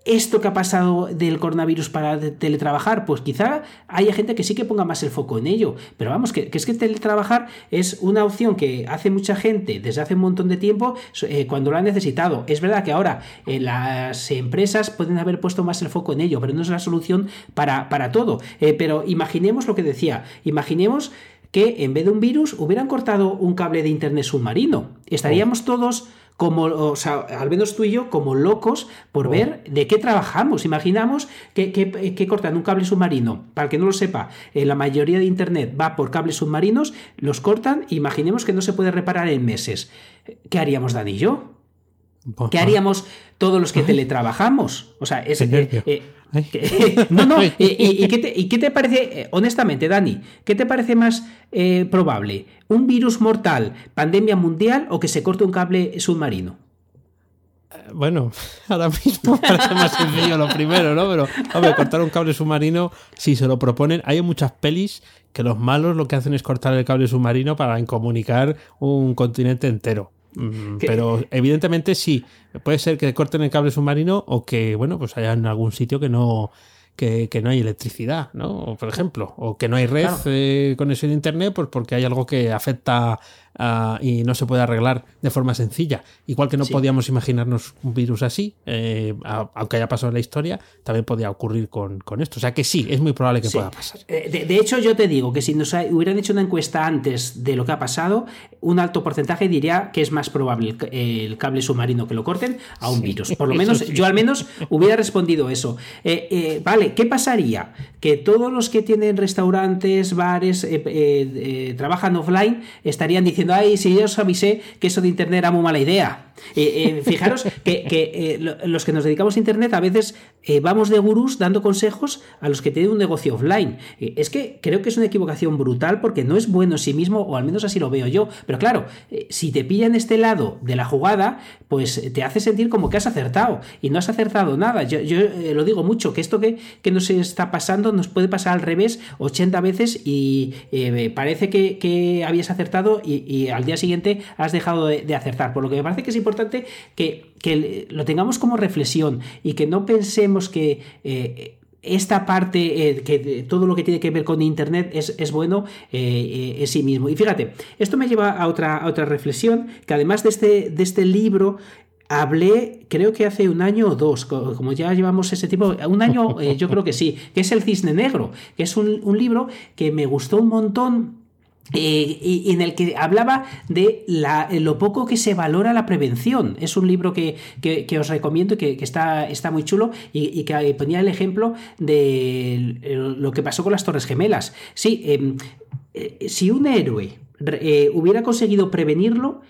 esto que ha pasado del coronavirus para teletrabajar, pues quizá haya gente que sí que ponga más el foco en ello. Pero vamos, que, es que teletrabajar es una opción que hace mucha gente desde hace un montón de tiempo eh, cuando lo ha necesitado. Es verdad que ahora eh, las empresas pueden haber puesto más el foco en ello, pero no es la solución para, para todo. Eh, pero imaginemos lo que decía, imaginemos que en vez de un virus hubieran cortado un cable de internet submarino. Estaríamos todos como, o sea, al menos tú y yo, como locos por ver de qué trabajamos. Imaginamos que, que, cortan un cable submarino. Para el que no lo sepa, eh, la mayoría de Internet va por cables submarinos, los cortan, imaginemos que no se puede reparar en meses. ¿Qué haríamos, Dani y yo? ¿Qué haríamos todos los que teletrabajamos? O sea, es, eh, eh, no, no. ¿Y, qué te, parece, eh, honestamente, Dani, qué te parece más eh, probable? ¿Un virus mortal, pandemia mundial o que se corte un cable submarino? Bueno, ahora mismo parece más sencillo lo primero, ¿no? Pero, hombre, cortar un cable submarino, si se lo proponen, hay muchas pelis que los malos lo que hacen es cortar el cable submarino para incomunicar un continente entero. Mm, pero evidentemente sí, puede ser que corten el cable submarino o que, bueno, pues haya en algún sitio que no, que, no hay electricidad, ¿no? Por ejemplo, o que no hay red eh, conexión a internet, pues porque hay algo que afecta Y no se puede arreglar de forma sencilla. Igual que no podíamos imaginarnos un virus así, eh, aunque haya pasado en la historia, también podía ocurrir con, esto. O sea que sí, es muy probable que pueda pasar. Eh, de, hecho, yo te digo que si nos hubieran hecho una encuesta antes de lo que ha pasado, un alto porcentaje diría que es más probable el, cable submarino que lo corten a un virus. Por lo menos, yo al menos hubiera respondido eso. Eh, vale, ¿qué pasaría? Que todos los que tienen restaurantes, bares, trabajan offline, estarían diciendo ay, si yo os avisé que eso de Internet era muy mala idea. Eh, eh, fijaros que, eh, los que nos dedicamos a Internet a veces vamos de gurús dando consejos a los que tienen un negocio offline. es que creo que es una equivocación brutal porque no es bueno en sí mismo, o al menos así lo veo yo. Pero claro, si te pillan este lado de la jugada, pues te hace sentir como que has acertado y no has acertado nada. Yo, lo digo mucho, que esto que, que, nos está pasando nos puede pasar al revés 80 veces y parece que, habías acertado y, al día siguiente has dejado de, acertar. Por lo que me parece que es importante que, lo tengamos como reflexión y que no pensemos que eh, esta parte, eh, que todo lo que tiene que ver con Internet es, bueno eh, en sí mismo. Y fíjate, esto me lleva a otra, otra reflexión, que además de este, de este libro, hablé, creo que hace un año o dos, como ya llevamos ese tipo, un año yo creo que sí, que es El Cisne Negro, que es un libro que me gustó un montón eh, y en el que hablaba de lo poco que se valora la prevención. Es un libro que, os recomiendo y que, está, está, muy chulo y, que ponía el ejemplo de lo que pasó con las Torres Gemelas. Sí, em, eh, si un héroe eh, hubiera conseguido prevenirlo,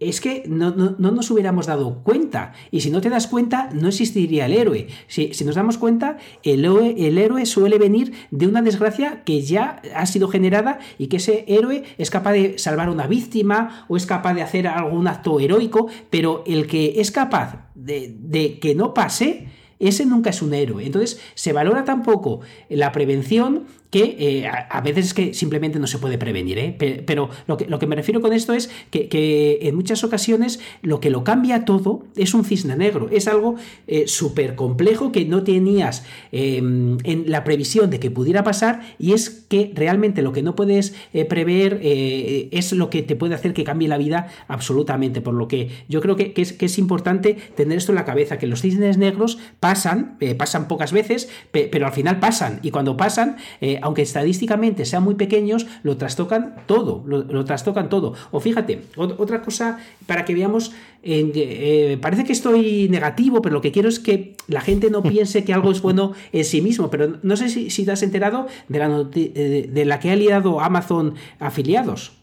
es que no, nos hubiéramos dado cuenta. Y si no te das cuenta, no existiría el héroe. Si, nos damos cuenta, el, el, héroe suele venir de una desgracia que ya ha sido generada y que ese héroe es capaz de salvar a una víctima o es capaz de hacer algún acto heroico, pero el que es capaz de, de que no pase, ese nunca es un héroe. Entonces, se valora tampoco la prevención que eh, a, veces es que simplemente no se puede prevenir. ¿eh? Pero lo que, lo que, me refiero con esto es que, en muchas ocasiones lo que lo cambia todo es un cisne negro. Es algo eh, súper complejo que no tenías em, en la previsión de que pudiera pasar y es que realmente lo que no puedes prever es lo que te puede hacer que cambie la vida absolutamente. Por lo que yo creo que, que es importante tener esto en la cabeza, que los cisnes negros pasan, pasan pocas veces, pero al final pasan. Y cuando pasan, aunque estadísticamente sean muy pequeños, lo trastocan todo, lo, trastocan todo. O fíjate, otra cosa para que veamos, eh, parece que estoy negativo, pero lo que quiero es que la gente no piense que algo es bueno en sí mismo, pero no sé si, te has enterado de la, de la que ha liado Amazon afiliados.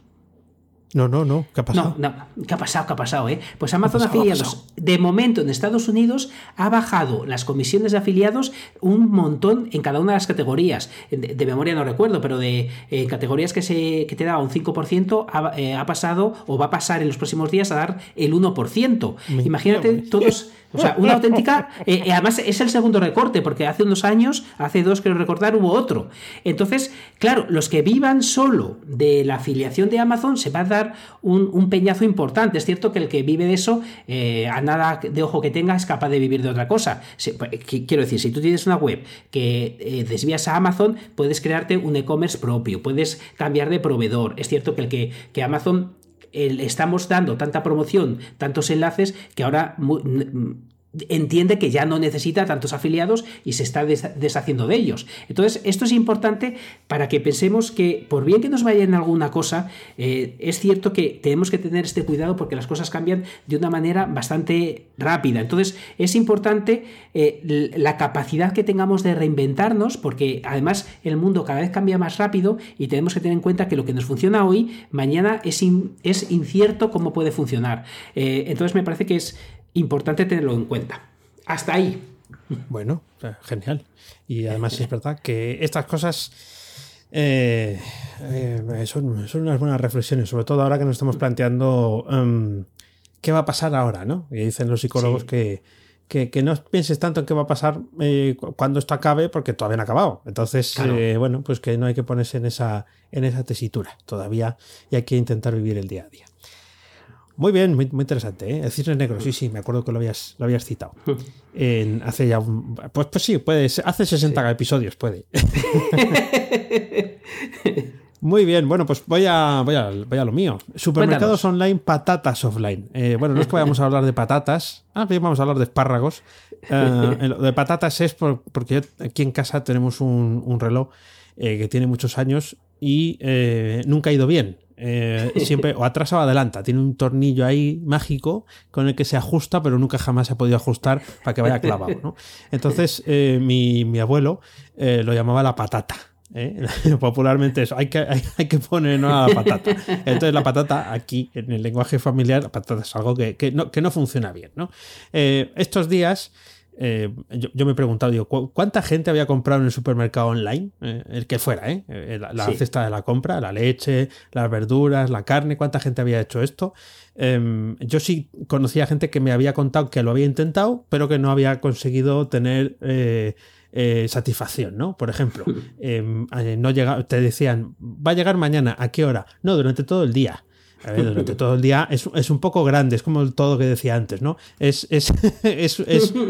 No, no, no. ¿Qué ha pasado? No, no. ¿Qué ha pasado? ¿Qué ha pasado? Eh? Pues Amazon Afiliados, de momento en Estados Unidos, ha bajado las comisiones de afiliados un montón en cada una de las categorías. De, memoria no recuerdo, pero de eh, categorías que, se, que te daba un 5%, eh, ha, pasado o va a pasar en los próximos días a dar el 1%. Imagínate todos. O sea, una auténtica. Eh, eh, además, es el segundo recorte, porque hace unos años, hace dos que recordar, hubo otro. Entonces, claro, los que vivan solo de la afiliación de Amazon se va a dar un, peñazo importante. Es cierto que el que vive de eso, eh, a nada de ojo que tenga, es capaz de vivir de otra cosa. Pues, quiero decir, si tú tienes una web que desvías a Amazon, puedes crearte un e-commerce propio, puedes cambiar de proveedor. Es cierto que el que, que Amazon estamos dando tanta promoción, tantos enlaces, que ahora entiende que ya no necesita tantos afiliados y se está deshaciendo de ellos. Entonces, esto es importante para que pensemos que, por bien que nos vaya en alguna cosa, eh, es cierto que tenemos que tener este cuidado porque las cosas cambian de una manera bastante rápida. Entonces, es importante eh, la capacidad que tengamos de reinventarnos porque además el mundo cada vez cambia más rápido y tenemos que tener en cuenta que lo que nos funciona hoy, mañana es, es incierto cómo puede funcionar. Eh, entonces, me parece que es importante tenerlo en cuenta. Hasta ahí. Bueno, genial. Y además es verdad que estas cosas eh, eh, son, unas buenas reflexiones, sobre todo ahora que nos estamos planteando em, qué va a pasar ahora, ¿no? Y dicen los psicólogos que, que, no pienses tanto en qué va a pasar eh, cuando esto acabe, porque todavía no ha acabado. Entonces, bueno, pues que no hay que ponerse en esa, en esa tesitura todavía y hay que intentar vivir el día a día. Muy bien, muy, interesante. ¿eh? El cisne negro, sí, sí, me acuerdo que lo habías, lo habías citado. En, hace ya un, pues, pues sí, puede, hace 60 episodios, puede. Muy bien, bueno, pues voy a, voy a, voy a lo mío. Supermercados online, patatas offline. Eh, bueno, no es que vayamos a hablar de patatas, ah, bien vamos a hablar de espárragos. Eh, de patatas es porque aquí en casa tenemos un, reloj eh, que tiene muchos años y nunca ha ido bien. siempre o atrás o adelanta. Tiene un tornillo ahí mágico con el que se ajusta, pero nunca jamás se ha podido ajustar para que vaya clavado. Entonces, mi, mi, abuelo lo llamaba la patata. ¿eh? Popularmente eso, hay que, hay, que poner a la patata. Entonces la patata aquí, en el lenguaje familiar, la patata es algo que, que, no, que no, funciona bien. ¿no? Eh, estos días... Eh, yo, me he preguntado, digo, ¿cuánta gente había comprado en el supermercado online? el que fuera, La, cesta de la compra, la leche, las verduras, la carne, ¿cuánta gente había hecho esto? Em, yo sí conocía gente que me había contado que lo había intentado, pero que no había conseguido tener eh, satisfacción, ¿no? Por ejemplo, em, eh, no llega, te decían, va a llegar mañana, ¿a qué hora? No, durante todo el día durante todo el día es, un poco grande, es como todo lo que decía antes, ¿no? Es, es,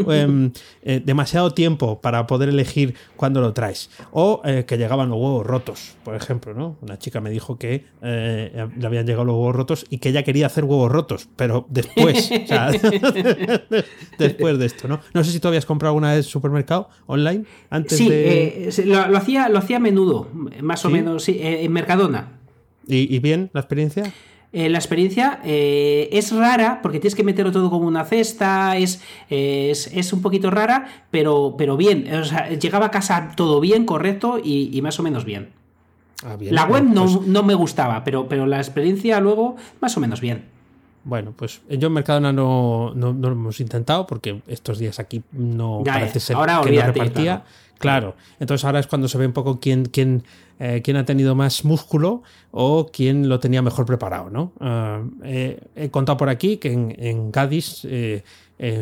em, eh, demasiado tiempo para poder elegir cuándo lo traes. O eh, que llegaban los huevos rotos, por ejemplo, ¿no? Una chica me dijo que eh, le habían llegado los huevos rotos y que ella quería hacer huevos rotos, pero después, después de esto, ¿no? No sé si tú habías comprado alguna vez supermercado online antes sí, de... lo, hacía, lo hacía a menudo, más o menos, sí, en Mercadona. ¿Y bien la experiencia? Eh, la experiencia eh, es rara porque tienes que meterlo todo como una cesta, es, es, un poquito rara, pero, pero bien. O sea, llegaba a casa todo bien, correcto y, más o menos bien. Ah, la web no, pues no, me gustaba, pero, pero la experiencia luego más o menos bien. Bueno, pues yo en Mercadona no, no, lo hemos intentado porque estos días aquí no parece ser ahora que repartía. Claro. Entonces ahora es cuando se ve un poco quién, quién, eh, quién ha tenido más músculo o quién lo tenía mejor preparado. ¿no? Ah, eh, he contado por aquí que en, en Cádiz, eh,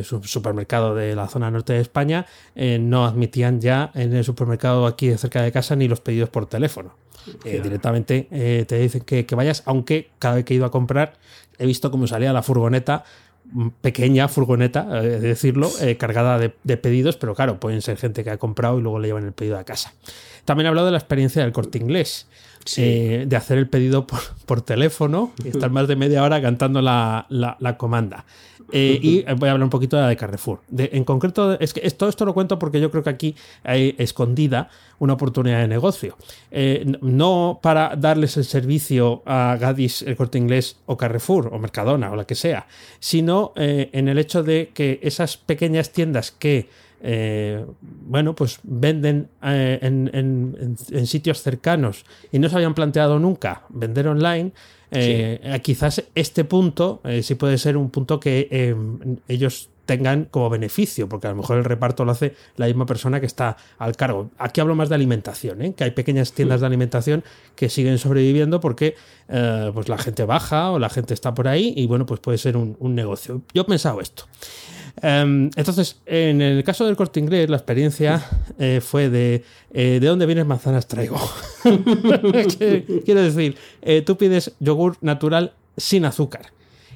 su supermercado de la zona norte de España, no admitían ya en el supermercado aquí cerca de casa ni los pedidos por teléfono. directamente te dicen que, que vayas, aunque cada vez que he ido a comprar he visto cómo salía la furgoneta pequeña furgoneta, eh, decirlo, eh, cargada de, pedidos, pero claro, pueden ser gente que ha comprado y luego le llevan el pedido a casa. También he hablado de la experiencia del corte inglés. Eh, de hacer el pedido por, teléfono y estar más de media hora cantando la, la comanda. Eh, y voy a hablar un poquito de la de Carrefour. en concreto, es que todo esto lo cuento porque yo creo que aquí hay escondida una oportunidad de negocio. Eh, no para darles el servicio a Gadis, el corte inglés, o Carrefour, o Mercadona, o la que sea, sino en el hecho de que esas pequeñas tiendas que bueno, pues venden en, sitios cercanos y no se habían planteado nunca vender online, eh, eh, quizás este punto eh, sí puede ser un punto que ellos tengan como beneficio, porque a lo mejor el reparto lo hace la misma persona que está al cargo. Aquí hablo más de alimentación, que hay pequeñas tiendas de alimentación que siguen sobreviviendo porque pues la gente baja o la gente está por ahí y bueno, pues puede ser un, un negocio. Yo he pensado esto. Em, entonces, en el caso del corte inglés, la experiencia eh, fue de eh, ¿de dónde vienes manzanas traigo? Quiero decir, eh, tú pides yogur natural sin azúcar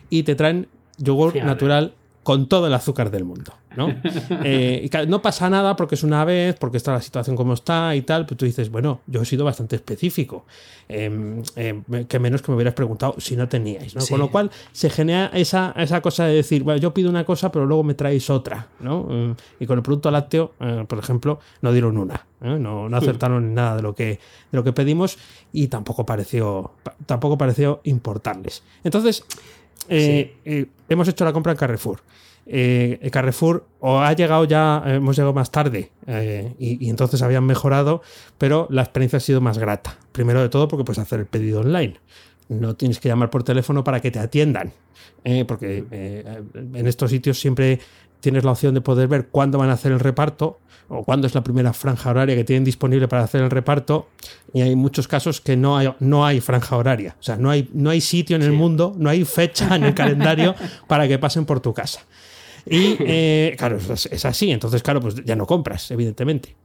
y te traen yogur natural con todo el azúcar del mundo. ¿no? Eh, no pasa nada porque es una vez, porque está la situación como está y tal, pero tú dices, bueno, yo he sido bastante específico. Em, em, que menos que me hubieras preguntado si no teníais, ¿no? Con lo cual se genera esa, esa cosa de decir, bueno, yo pido una cosa, pero luego me traéis otra, ¿no? Em, y con el producto lácteo, eh, por ejemplo, no dieron una, ¿eh? no, no, acertaron nada de lo que, de lo que pedimos y tampoco pareció, tampoco pareció importarles. Entonces, hemos hecho la compra en Carrefour eh, Carrefour o ha llegado ya, eh, hemos llegado más tarde eh, y, entonces habían mejorado, pero la experiencia ha sido más grata. Primero de todo porque puedes hacer el pedido online. No tienes que llamar por teléfono para que te atiendan, eh, porque en estos sitios siempre tienes la opción de poder ver cuándo van a hacer el reparto o cuándo es la primera franja horaria que tienen disponible para hacer el reparto. Y hay muchos casos que no hay, no hay franja horaria. O sea, no hay, no hay sitio en el mundo, no hay fecha en el calendario para que pasen por tu casa. Y eh, claro, es así. Entonces, claro, pues ya no compras, evidentemente.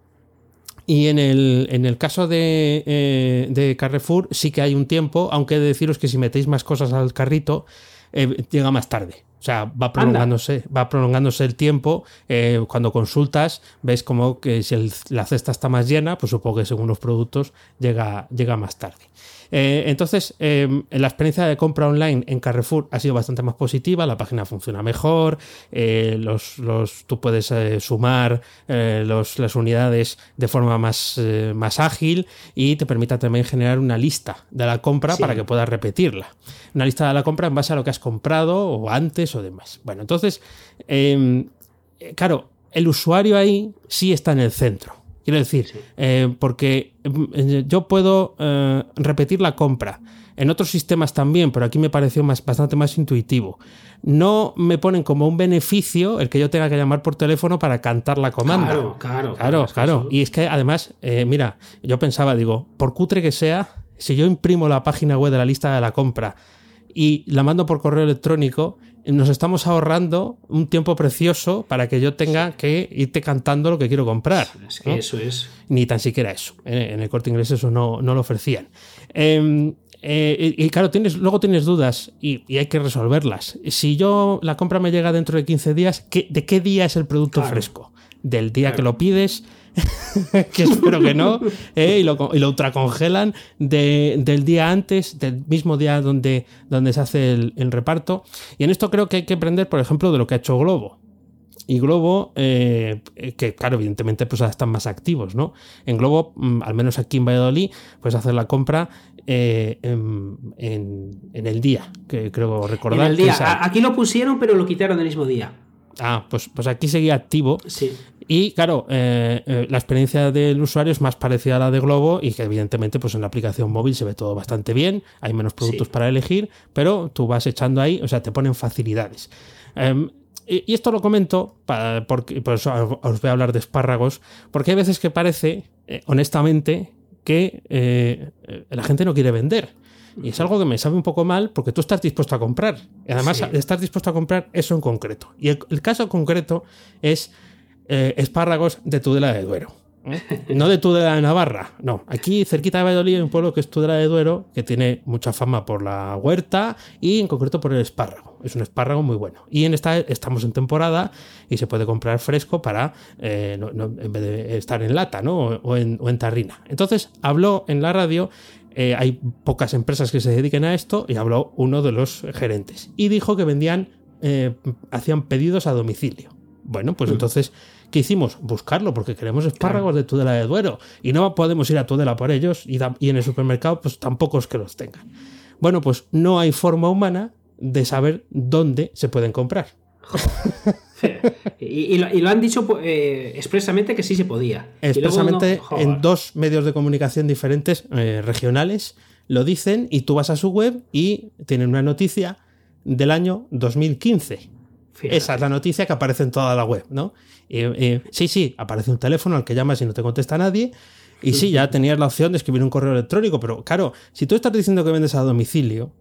Y en el, en el caso de, eh, de, Carrefour sí que hay un tiempo, aunque he de deciros que si metéis más cosas al carrito, eh, llega más tarde. O sea, va prolongándose, va prolongándose el tiempo. Eh, cuando consultas, ves como que si la cesta está más llena, pues supongo que según los productos llega, llega más tarde. Eh, entonces, em, la experiencia de compra online en Carrefour ha sido bastante más positiva, la página funciona mejor, eh, los, tú puedes sumar las unidades de forma más, más ágil y te permite también generar una lista de la compra para que puedas repetirla. Una lista de la compra en base a lo que has comprado o antes o demás. Bueno, entonces, em, claro, el usuario ahí sí está en el centro. Quiero decir, eh, porque mm, yo puedo eh, repetir la compra. En otros sistemas también, pero aquí me pareció más, bastante más intuitivo. No me ponen como un beneficio el que yo tenga que llamar por teléfono para cantar la comanda. Claro, claro. Claro, claro. Y es que además, eh, mira, yo pensaba, digo, por cutre que sea, si yo imprimo la página web de la lista de la compra y la mando por correo electrónico, nos estamos ahorrando un tiempo precioso para que yo tenga que irte cantando lo que quiero comprar. Es que eso es. Ni tan siquiera eso. En el corte inglés eso no, no lo ofrecían. Em, eh, y claro, tienes, luego tienes dudas y, hay que resolverlas. Si yo la compra me llega dentro de 15 días, ¿de qué día es el producto fresco? ¿Del día que lo pides? que espero que no, ¿eh? y, lo, y, lo, ultracongelan del día antes, del mismo día donde, donde se hace el, reparto. Y en esto creo que hay que aprender, por ejemplo, de lo que ha hecho Globo. Y Globo, eh, que claro, evidentemente pues están más activos, ¿no? En Globo, mm, al menos aquí en Valladolid, pues hacer la compra eh, en, el día, que creo recordar. En el día. Aquí lo pusieron, pero lo quitaron el mismo día. Ah, pues, pues aquí seguía activo. Sí. Y claro, eh, eh, la experiencia del usuario es más parecida a la de Globo y que evidentemente pues en la aplicación móvil se ve todo bastante bien, hay menos productos para elegir, pero tú vas echando ahí, o sea, te ponen facilidades. Em, y, esto lo comento, para, porque por eso os voy a hablar de espárragos, porque hay veces que parece, eh, honestamente, que la gente no quiere vender. Y es algo que me sabe un poco mal porque tú estás dispuesto a comprar. Y además, estás dispuesto a comprar eso en concreto. Y el caso concreto es eh, espárragos de Tudela de Duero. ¿eh? No de Tudela de Navarra, no. Aquí cerquita de Valladolid hay un pueblo que es Tudela de Duero, que tiene mucha fama por la huerta y en concreto por el espárrago. Es un espárrago muy bueno. Y en esta estamos en temporada y se puede comprar fresco para, eh, en vez de estar en lata ¿no? o, en, o en tarrina. Entonces habló en la radio hay pocas empresas que se dediquen a esto y habló uno de los gerentes y dijo que vendían, hacían pedidos a domicilio. Bueno, pues mm. entonces ¿Qué hicimos? Buscarlo, porque queremos espárragos de Tudela de Duero. Y no podemos ir a Tudela por ellos y, en el supermercado, pues tampoco es que los tengan. Bueno, pues no hay forma humana de saber dónde se pueden comprar. y, lo, han dicho eh, expresamente que sí se podía. Expresamente en dos medios de comunicación diferentes, eh, regionales, lo dicen y tú vas a su web y tienen una noticia del año 2015. Esa es la noticia que aparece en toda la web, ¿no? sí, sí, aparece un teléfono al que llamas y no te contesta nadie. Y sí, ya tenías la opción de escribir un correo electrónico, pero claro, si tú estás diciendo que vendes a domicilio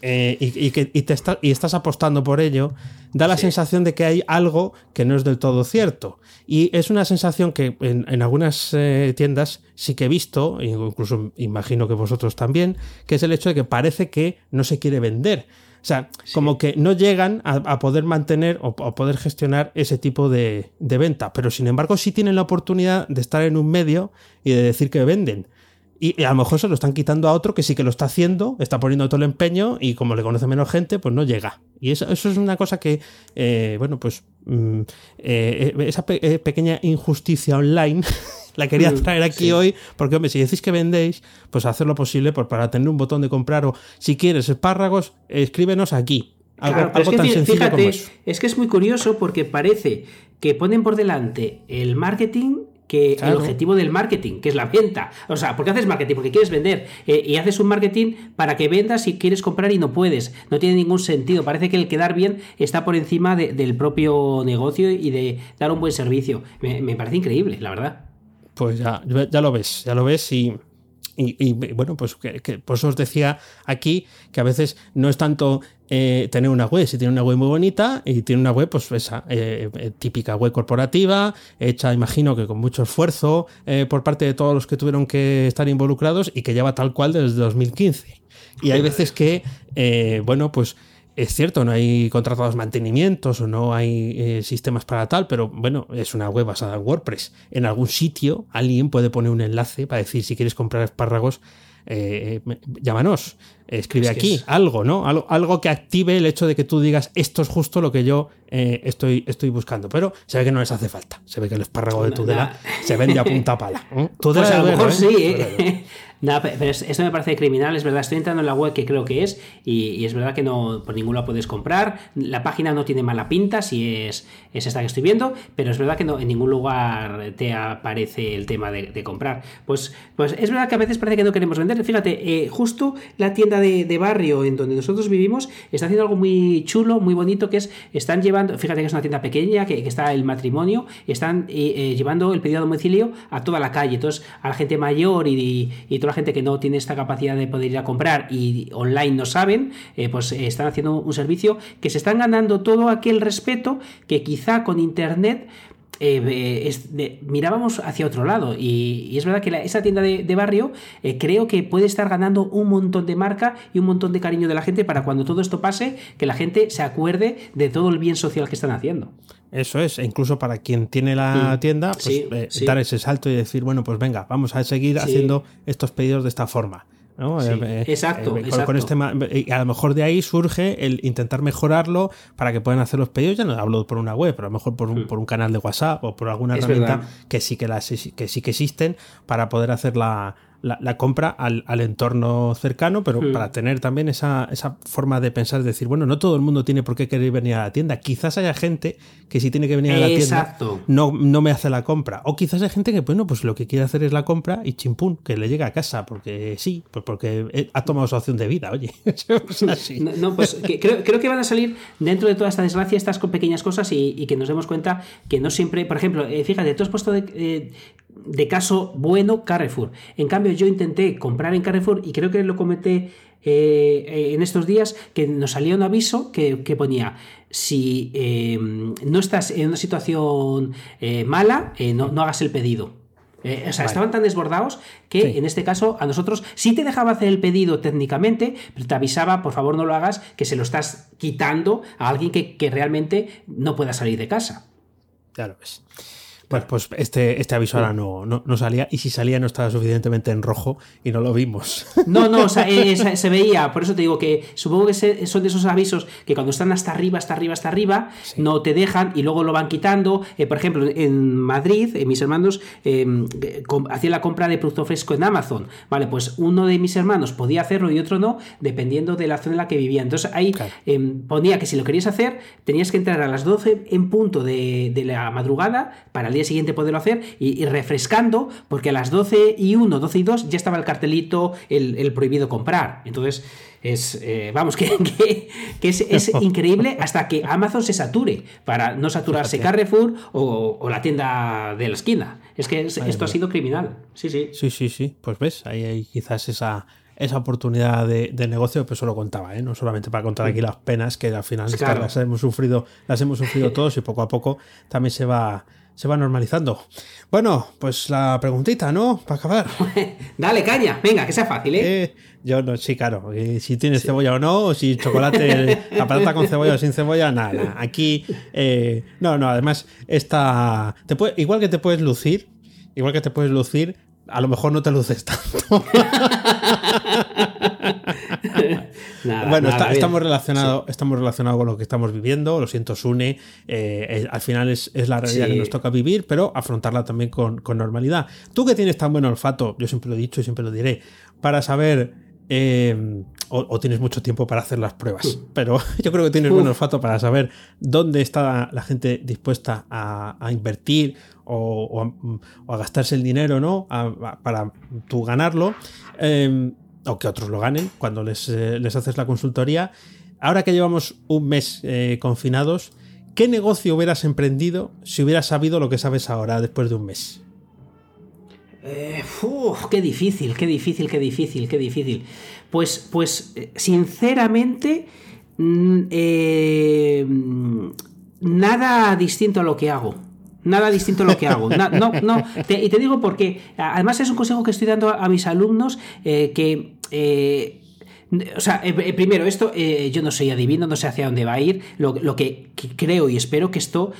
eh, y, que, te y estás apostando por ello, da la sensación de que hay algo que no es del todo cierto. Y es una sensación que en, algunas eh, tiendas sí que he visto, incluso imagino que vosotros también, que es el hecho de que parece que no se quiere vender. O sea, como que no llegan a, poder mantener o a poder gestionar ese tipo de, venta, pero sin embargo sí tienen la oportunidad de estar en un medio y de decir que venden. Y, a lo mejor se lo están quitando a otro que sí que lo está haciendo, está poniendo todo el empeño y como le conoce menos gente, pues no llega. Y eso, eso es una cosa que, eh, bueno, pues mm, eh, esa eh, pequeña injusticia online la quería mm, traer aquí hoy, porque hombre, si decís que vendéis, pues hacer lo posible por, para tener un botón de comprar o si quieres espárragos, escríbenos aquí. Algo, es que, tan fíjate, Es que es muy curioso porque parece que ponen por delante el marketing que el objetivo del marketing, que es la venta. O sea, ¿por qué haces marketing? Porque quieres vender. Eh, y haces un marketing para que vendas y quieres comprar y no puedes. No tiene ningún sentido. Parece que el quedar bien está por encima del propio negocio y de dar un buen servicio. Me, parece increíble, la verdad. Pues ya, ya lo ves, ya lo ves y y, bueno, pues que, por eso os decía aquí que a veces no es tanto eh, tener una web, si tiene una web muy bonita y tiene una web, pues esa eh, eh, típica web corporativa, hecha, imagino que con mucho esfuerzo por parte de todos los que tuvieron que estar involucrados y que lleva tal cual desde 2015. Y hay veces que, bueno, pues es cierto, no hay contratados mantenimientos o no hay eh, sistemas para tal, pero bueno, es una web basada en WordPress. En algún sitio alguien puede poner un enlace para decir si quieres comprar espárragos, eh, llámanos, escribe aquí algo, ¿no? Algo, que active el hecho de que tú digas esto es justo lo que yo eh, estoy, estoy buscando. Pero se ve que no les hace falta. Se ve que el espárrago de Tudela se vende a punta pala. Tudela pues a lo mejor sí, Nada, pero esto me parece criminal, es verdad. Estoy entrando en la web que creo que es y, es verdad que no por ninguna puedes comprar. La página no tiene mala pinta si es, es esta que estoy viendo, pero es verdad que no, en ningún lugar te aparece el tema de, comprar. Pues, pues es verdad que a veces parece que no queremos vender. Fíjate, eh, justo la tienda de, barrio en donde nosotros vivimos está haciendo algo muy chulo, muy bonito, que es, están llevando, fíjate que es una tienda pequeña, que, está el matrimonio, están eh, eh, llevando el pedido a domicilio a toda la calle. Entonces, a la gente mayor y, y la gente que no tiene esta capacidad de poder ir a comprar y online no saben, eh, pues eh, están haciendo un servicio que se están ganando todo aquel respeto que quizá con internet eh, mirábamos hacia otro lado. Y, es verdad que esa tienda de, barrio creo que puede estar ganando un montón de marca y un montón de cariño de la gente para cuando todo esto pase, que la gente se acuerde de todo el bien social que están haciendo. Eso es, e incluso para quien tiene la mm. tienda, pues eh, dar ese salto y decir, bueno, pues venga, vamos a seguir haciendo estos pedidos de esta forma. Eh, eh, exacto, con, este a lo mejor de ahí surge el intentar mejorarlo para que puedan hacer los pedidos. Ya no hablo por una web, pero a lo mejor por un, mm. por un canal de WhatsApp o por alguna herramienta que sí que, las, que sí que existen para poder hacer la, la, compra al, entorno cercano, pero hmm. para tener también esa, forma de pensar, es decir, bueno, no todo el mundo tiene por qué querer venir a la tienda. Quizás haya gente que si tiene que venir a la tienda no, no me hace la compra. O quizás hay gente que, bueno, pues lo que quiere hacer es la compra y chimpún, que le llega a casa, porque sí, pues porque ha tomado su opción de vida, oye. No, pues creo, que van a salir dentro de toda esta desgracia estas pequeñas cosas y, que nos demos cuenta que no siempre, por ejemplo, eh, fíjate, tú has puesto de, eh, de caso bueno Carrefour. En cambio, yo intenté comprar en Carrefour y creo que lo comenté eh, en estos días que nos salía un aviso que, ponía si em, no estás en una situación eh, mala, eh, no, hagas el pedido. o sea, estaban tan desbordados que en este caso a nosotros sí te dejaba hacer el pedido técnicamente, pero te avisaba, por favor no lo hagas, que se lo estás quitando a alguien que, que realmente no pueda salir de casa. Claro, pues. Pues, pues este, este aviso ahora no, no, salía y si salía no estaba suficientemente en rojo y no lo vimos. No, no, o sea, eh, se veía, por eso te digo que supongo que son de esos avisos que cuando están hasta arriba, hasta arriba, hasta arriba, no te dejan y luego lo van quitando. Eh, por ejemplo, en Madrid, eh, mis hermanos hacían la compra de producto fresco en Amazon. Vale, pues uno de mis hermanos podía hacerlo y otro no, dependiendo de la zona en la que vivía. Entonces ahí em, ponía que si lo querías hacer, tenías que entrar a las 12 en punto de, de la madrugada para el día siguiente poderlo hacer y, refrescando, porque a las 12 y 1, 12 y 2 ya estaba el cartelito, el, prohibido comprar. Entonces, es, eh, vamos, que, que, es, increíble hasta que Amazon se sature, para no saturarse Carrefour o, la tienda de la esquina. Es que esto ha sido criminal. Sí, sí. Sí, sí, sí. Pues ves, ahí hay quizás esa esa oportunidad de, negocio, pues eso lo contaba, ¿eh? no solamente para contar aquí las penas que al final las hemos sufrido, las hemos sufrido todos y poco a poco también se va, se va normalizando. Bueno, pues la preguntita, ¿no? Para acabar. Dale, caña, venga, que sea fácil, ¿eh? eh yo no, sí, claro. si tienes cebolla o no, o si chocolate, la patata con cebolla o sin cebolla, nada. Aquí, eh, no, no, además, esta. Te puede, igual que te puedes lucir, igual que te puedes lucir, a lo mejor no te luces tanto. bueno, estamos relacionados estamos relacionados con lo que estamos viviendo, lo siento, Sune. Eh, al final es, la realidad que nos toca vivir, pero afrontarla también con, normalidad. Tú que tienes tan buen olfato, yo siempre lo he dicho y siempre lo diré, para saber. Eh, o, tienes mucho tiempo para hacer las pruebas, pero yo creo que tienes buen olfato para saber dónde está la gente dispuesta a, invertir o, a gastarse el dinero, ¿no? para tú ganarlo, em, o que otros lo ganen cuando les, eh, les, haces la consultoría. Ahora que llevamos un mes eh, confinados, ¿qué negocio hubieras emprendido si hubieras sabido lo que sabes ahora después de un mes? Eh, qué difícil, qué difícil, qué difícil, qué difícil. Pues, pues sinceramente, mm, nada distinto a lo que hago. Nada distinto a lo que hago. no, no. y te digo porque, además es un consejo que estoy dando a, mis alumnos eh, que... Eh, o sea, eh, primero, esto yo no soy adivino, no sé hacia dónde va a ir. Lo, que, creo y espero que esto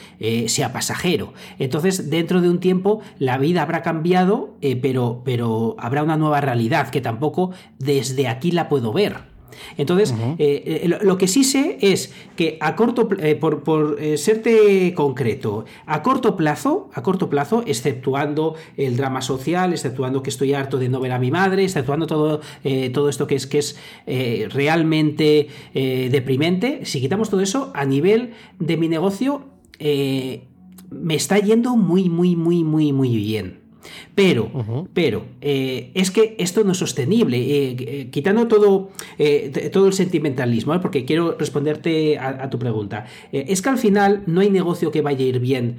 sea pasajero. Entonces, dentro de un tiempo, la vida habrá cambiado, pero, pero habrá una nueva realidad que tampoco desde aquí la puedo ver. Entonces, eh, eh, lo, que sí sé es que a corto eh, por, serte concreto, a corto plazo, a corto plazo, exceptuando el drama social, exceptuando que estoy harto de no ver a mi madre, exceptuando todo, todo esto que es, que es realmente deprimente, si quitamos todo eso, a nivel de mi negocio, me está yendo muy, muy, muy, muy, muy bien. Pero, pero, eh, es que esto no es sostenible. Eh, eh, quitando todo, todo el sentimentalismo, porque quiero responderte a, tu pregunta. es que al final no hay negocio que vaya a ir bien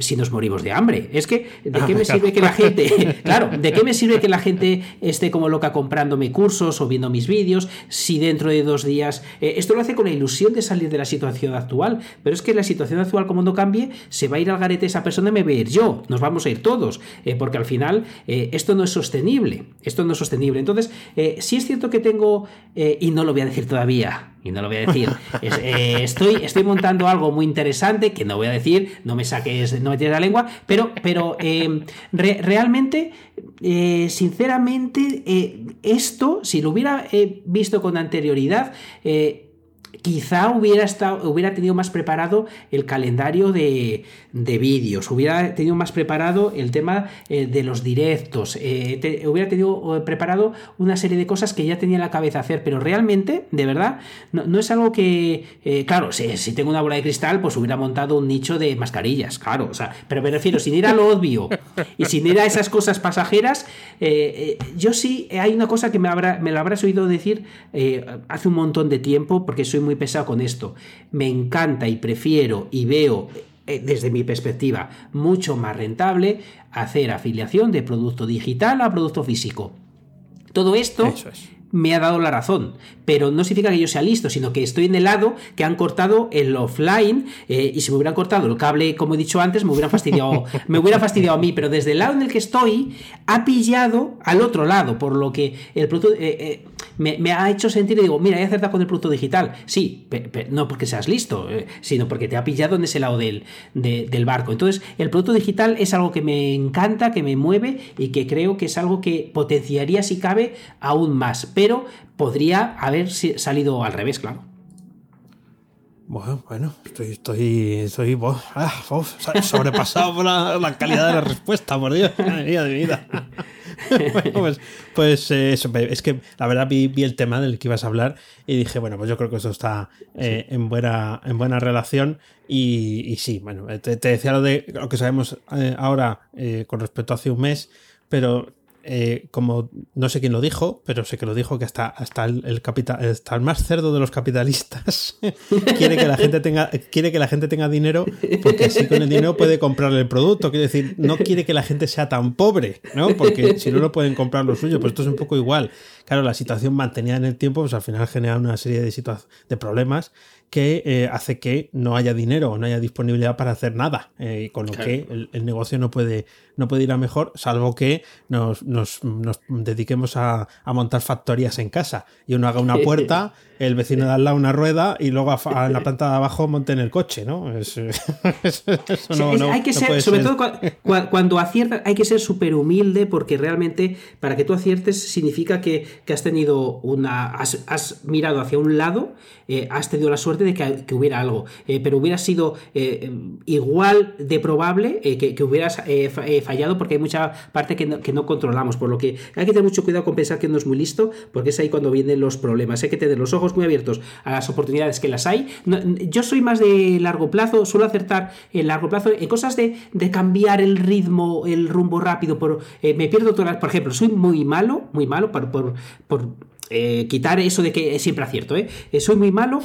si nos morimos de hambre. Es que, ¿de qué me sirve que la gente, claro, ¿de qué me sirve que la gente esté como loca comprándome cursos o viendo mis vídeos si dentro de dos días... esto lo hace con la ilusión de salir de la situación actual, pero es que la situación actual como no cambie, se va a ir al garete esa persona y me voy a ir yo, nos vamos a ir todos, porque al final eh, esto no es sostenible. Esto no es sostenible. Entonces, eh, si es cierto que tengo, eh, y no lo voy a decir todavía, y no lo voy a decir, estoy, estoy montando algo muy interesante que no voy a decir, no me saques, no me tires la lengua, pero, pero realmente, sinceramente, esto, si lo hubiera visto con anterioridad, quizá hubiera, estado, hubiera tenido más preparado el calendario de, vídeos, hubiera tenido más preparado el tema eh, de los directos, eh, hubiera tenido eh, preparado una serie de cosas que ya tenía en la cabeza hacer, pero realmente, de verdad, no, es algo que, claro, si, si, tengo una bola de cristal, pues hubiera montado un nicho de mascarillas, claro, o sea, pero me refiero, sin ir a lo obvio y sin ir a esas cosas pasajeras, yo sí, hay una cosa que me, habrá, me lo habrás oído decir hace un montón de tiempo, porque soy muy pesado con esto. Me encanta y prefiero y veo eh, desde mi perspectiva mucho más rentable hacer afiliación de producto digital a producto físico. Todo esto me ha dado la razón, pero no significa que yo sea listo, sino que estoy en el lado que han cortado el offline eh, y si me hubieran cortado el cable, como he dicho antes, me hubieran fastidiado, me hubiera fastidiado a mí, pero desde el lado en el que estoy ha pillado al otro lado, por lo que el producto eh, me, ha hecho sentir y digo, mira, he acertado con el producto digital. Sí, no porque seas listo, eh, sino porque te ha pillado en ese lado del, del barco. Entonces, el producto digital es algo que me encanta, que me mueve y que creo que es algo que potenciaría, si cabe, aún más. Pero podría haber salido al revés, claro. Bueno, bueno, estoy, estoy, estoy ah, sobrepasado por la, calidad de la respuesta, por Dios, mía de vida. pues, pues eh, eso, es que la verdad vi, el tema del que ibas a hablar y dije, bueno, pues yo creo que eso está eh, en, buena, en buena relación y, sí, bueno, te, decía lo de lo que sabemos eh, ahora con respecto a hace un mes, pero eh, como no sé quién lo dijo, pero sé que lo dijo que hasta, hasta el, capital, hasta el más cerdo de los capitalistas quiere que la gente tenga, quiere que la gente tenga dinero, porque así con el dinero puede comprarle el producto. Quiere decir, no quiere que la gente sea tan pobre, ¿no? Porque si no, no pueden comprar lo suyo. Pues esto es un poco igual. Claro, la situación mantenida en el tiempo, pues al final genera una serie de, de problemas que eh, hace que no haya dinero o no haya disponibilidad para hacer nada, eh, con lo que el, negocio no puede, no puede ir a mejor, salvo que nos, nos, nos dediquemos a, a, montar factorías en casa. Y uno haga una puerta, el vecino da la una rueda y luego en la planta de abajo monten el coche, ¿no? eso no, hay que ser, sobre todo cuando, aciertas, hay que ser súper humilde porque realmente para que tú aciertes significa que, que has tenido una, has, has mirado hacia un lado, eh, has tenido la suerte de que, hubiera algo, eh, pero hubiera sido eh, igual de probable eh, que, hubieras fallado porque hay mucha parte que no, controlamos, por lo que hay que tener mucho cuidado con pensar que uno es muy listo, porque es ahí cuando vienen los problemas. Hay que tener los ojos muy abiertos a las oportunidades que las hay. yo soy más de largo plazo, suelo acertar en largo plazo en cosas de, cambiar el ritmo, el rumbo rápido. Por, eh, me pierdo todas Por ejemplo, soy muy malo, muy malo por, por, por eh, quitar eso de que siempre acierto, ¿eh? ¿eh? Soy muy malo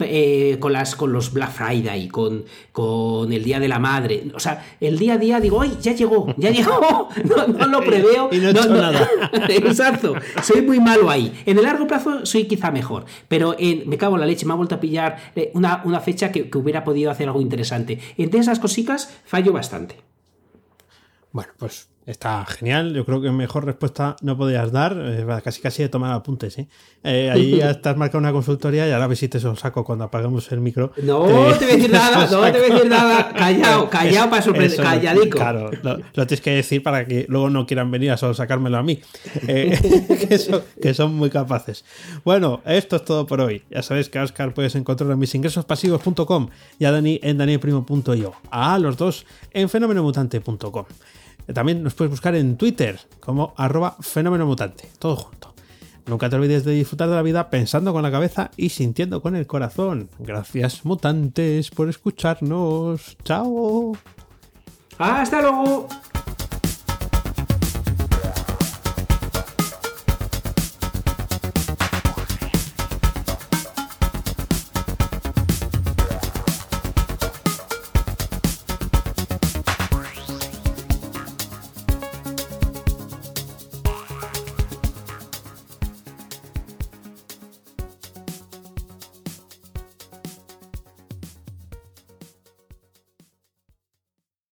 eh, con, las, con los Black Friday, con, con el Día de la Madre. O sea, el día a día digo, ¡ay, ya llegó! ¡Ya llegó! No, lo preveo. Y no, nada. Exacto. Soy muy malo ahí. En el largo plazo soy quizá mejor. Pero me cago en la leche, me ha vuelto a pillar una, una fecha que, que, hubiera podido hacer algo interesante. Entre esas cositas fallo bastante. Bueno, pues Está genial, yo creo que mejor respuesta no podías dar, eh, casi casi de tomar apuntes. ¿eh? eh ahí ya estás marcado una consultoría y ahora visites un saco cuando apagamos el micro. No te voy a decir nada, no te voy a decir nada. Callado, callado para sorprender, calladico. Claro, lo, tienes que decir para que luego no quieran venir a solo sacármelo a mí, eh, que, son, muy capaces. Bueno, esto es todo por hoy. Ya sabéis que a Oscar puedes encontrar en misingresospasivos.com y a Dani en danielprimo.io. A los dos en fenomenomutante.com. También nos puedes buscar en Twitter como arroba fenómeno mutante, todo junto. Nunca te olvides de disfrutar de la vida pensando con la cabeza y sintiendo con el corazón. Gracias mutantes por escucharnos. Chao. Hasta luego.